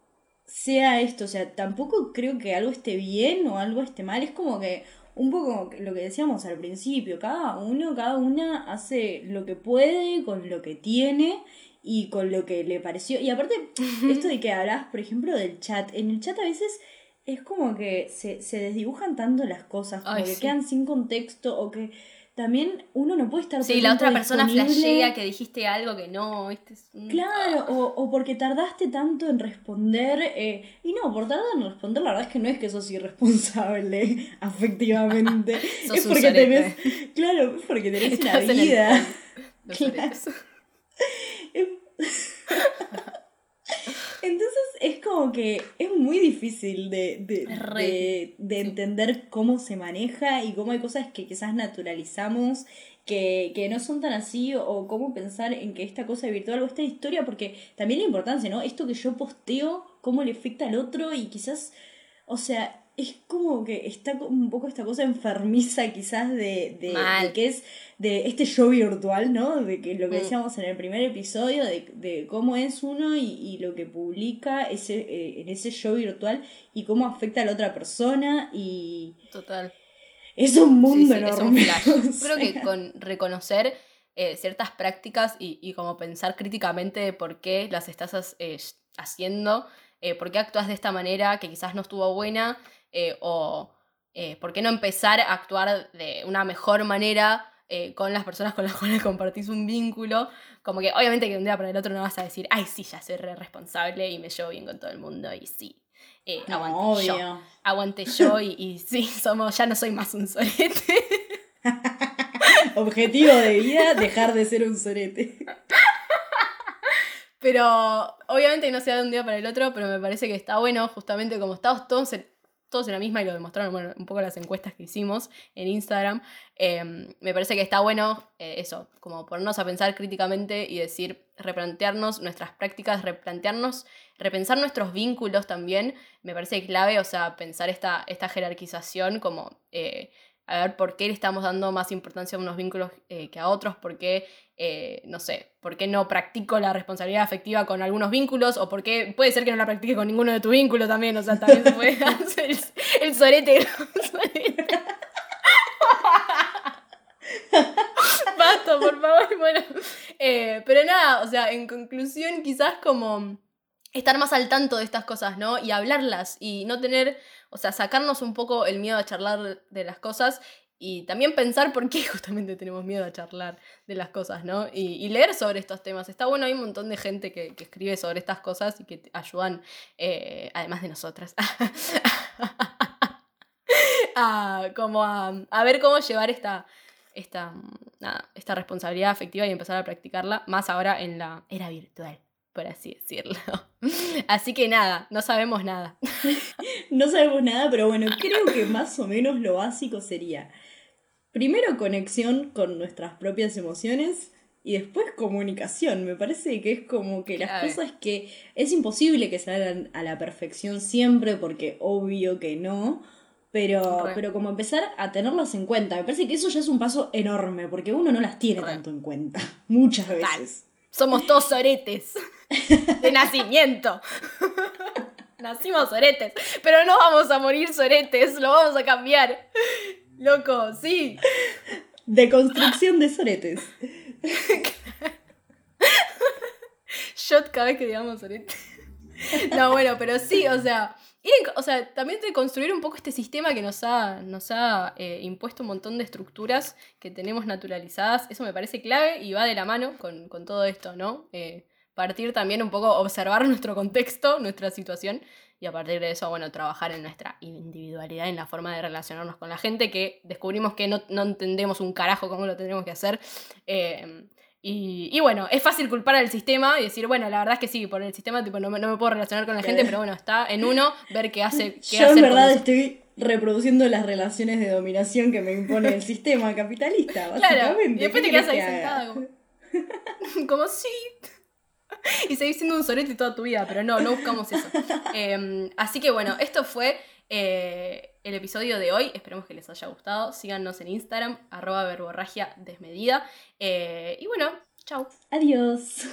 sea esto, o sea, tampoco creo que algo esté bien o algo esté mal, es como que un poco lo que decíamos al principio, cada uno, cada una hace lo que puede con lo que tiene y con lo que le pareció. Y aparte, [LAUGHS] esto de que hablas, por ejemplo, del chat, en el chat a veces es como que se, se desdibujan tanto las cosas, como Ay, que sí. quedan sin contexto o que también uno no puede estar Sí, la otra persona disponible. flashea que dijiste algo que no, un- Claro, o, o porque tardaste tanto en responder. eh, y no, por tardar en responder, la verdad es que no es que sos irresponsable [LAUGHS] afectivamente. [LAUGHS] Sos es porque tenés. [LAUGHS] Claro, es porque tenés una Estás el vida. los Claro. soretes. Entonces es como que es muy difícil de, de, entender cómo se maneja y cómo hay cosas que quizás naturalizamos que, que no son tan así o, o cómo pensar en que esta cosa virtual o esta historia, porque también la importancia, ¿no? Esto que yo posteo, cómo le afecta al otro y quizás, o sea, es como que está un poco esta cosa enfermiza quizás de, de, de que es de este show virtual, ¿no? De que lo que Mm. decíamos en el primer episodio, de, de cómo es uno y, y lo que publica ese, eh, en ese show virtual y cómo afecta a la otra persona y Total. es un Sí, mundo sí, es un enorme. flash. [LAUGHS] Creo que con reconocer eh, ciertas prácticas y, y como pensar críticamente de por qué las estás eh, haciendo, por qué actúas de esta manera que quizás no estuvo buena, eh, o eh, por qué no empezar a actuar de una mejor manera eh, con las personas con las [LAUGHS] cuales compartís un vínculo. Como que obviamente que de un día para el otro no vas a decir, ay, sí, ya soy re responsable y me llevo bien con todo el mundo y sí. eh, No, aguante yo. obvio. Aguante yo y, y sí, [LAUGHS] somos, ya no soy más un sorete. [LAUGHS] Objetivo de vida, dejar de ser un sorete. Pero obviamente no sea de un día para el otro, pero me parece que está bueno, justamente como estamos todos en, todos en la misma y lo demostraron, un poco las encuestas que hicimos en Instagram, eh, me parece que está bueno eh, eso, como ponernos a pensar críticamente y decir, replantearnos nuestras prácticas, replantearnos, repensar nuestros vínculos también, me parece clave, o sea, pensar esta, esta jerarquización como... eh, a ver por qué le estamos dando más importancia a unos vínculos eh, que a otros, por qué, eh, no sé, por qué no practico la responsabilidad afectiva con algunos vínculos, o por qué puede ser que no la practique con ninguno de tus vínculos también, o sea, también se puede [LAUGHS] hacer el, el sorete. el sorete. [LAUGHS] Basta, por favor, bueno. Eh, pero nada, o sea, en conclusión, quizás como estar más al tanto de estas cosas, ¿no? Y hablarlas y no tener, o sea, sacarnos un poco el miedo a charlar de las cosas y también pensar por qué [LAUGHS] justamente tenemos miedo a charlar de las cosas, ¿no? Y, leer sobre estos temas. Está bueno, hay un montón de gente que, que escribe sobre estas cosas y que te ayudan, eh, además de nosotras, [LAUGHS] a, como a, a ver cómo llevar esta, esta, nada, esta responsabilidad afectiva y empezar a practicarla, más ahora en la era virtual, por así decirlo. [LAUGHS] Así que nada, no sabemos nada. [LAUGHS] No sabemos nada, pero bueno, creo que más o menos lo básico sería, primero conexión con nuestras propias emociones y después comunicación. Me parece que es como que las cosas que es imposible que salgan a la perfección siempre, porque obvio que no. Pero, Re. pero como empezar a tenerlas en cuenta. Me parece que eso ya es un paso enorme, porque uno no las tiene Re. tanto en cuenta. [LAUGHS] Muchas veces. Somos todos soretes de nacimiento. Nacimos soretes, pero no vamos a morir soretes, lo vamos a cambiar. Loco, sí. De construcción de soretes. Shot cada vez que digamos sorete. No, bueno, pero sí, o sea, en- o sea, también de construir un poco este sistema que nos ha, nos ha eh, impuesto un montón de estructuras que tenemos naturalizadas, eso me parece clave y va de la mano con, con todo esto, ¿no? Eh, partir también un poco, observar [LAUGHS] nuestro contexto, nuestra situación y a partir de eso, bueno, trabajar en nuestra individualidad, en la forma de relacionarnos con la gente, que descubrimos que no, no entendemos un carajo cómo lo tenemos que hacer. Eh, y, y bueno, es fácil culpar al sistema y decir, bueno, la verdad es que sí, por el sistema tipo, no, me, no me puedo relacionar con la gente, pero bueno, está en uno ver qué hace. [LAUGHS] Qué Yo hacer en verdad estoy reproduciendo las relaciones de dominación que me impone el sistema capitalista, [LAUGHS] Claro, básicamente. y después ¿Qué te quedas ahí que sentada como, [LAUGHS] como sí. Y seguís siendo un sorete toda tu vida, pero no, no buscamos eso. Eh, así que bueno, esto fue eh, el episodio de hoy. Esperemos que les haya gustado. Síganos en Instagram, arroba verborragia desmedida. Eh, y bueno, chau. Adiós.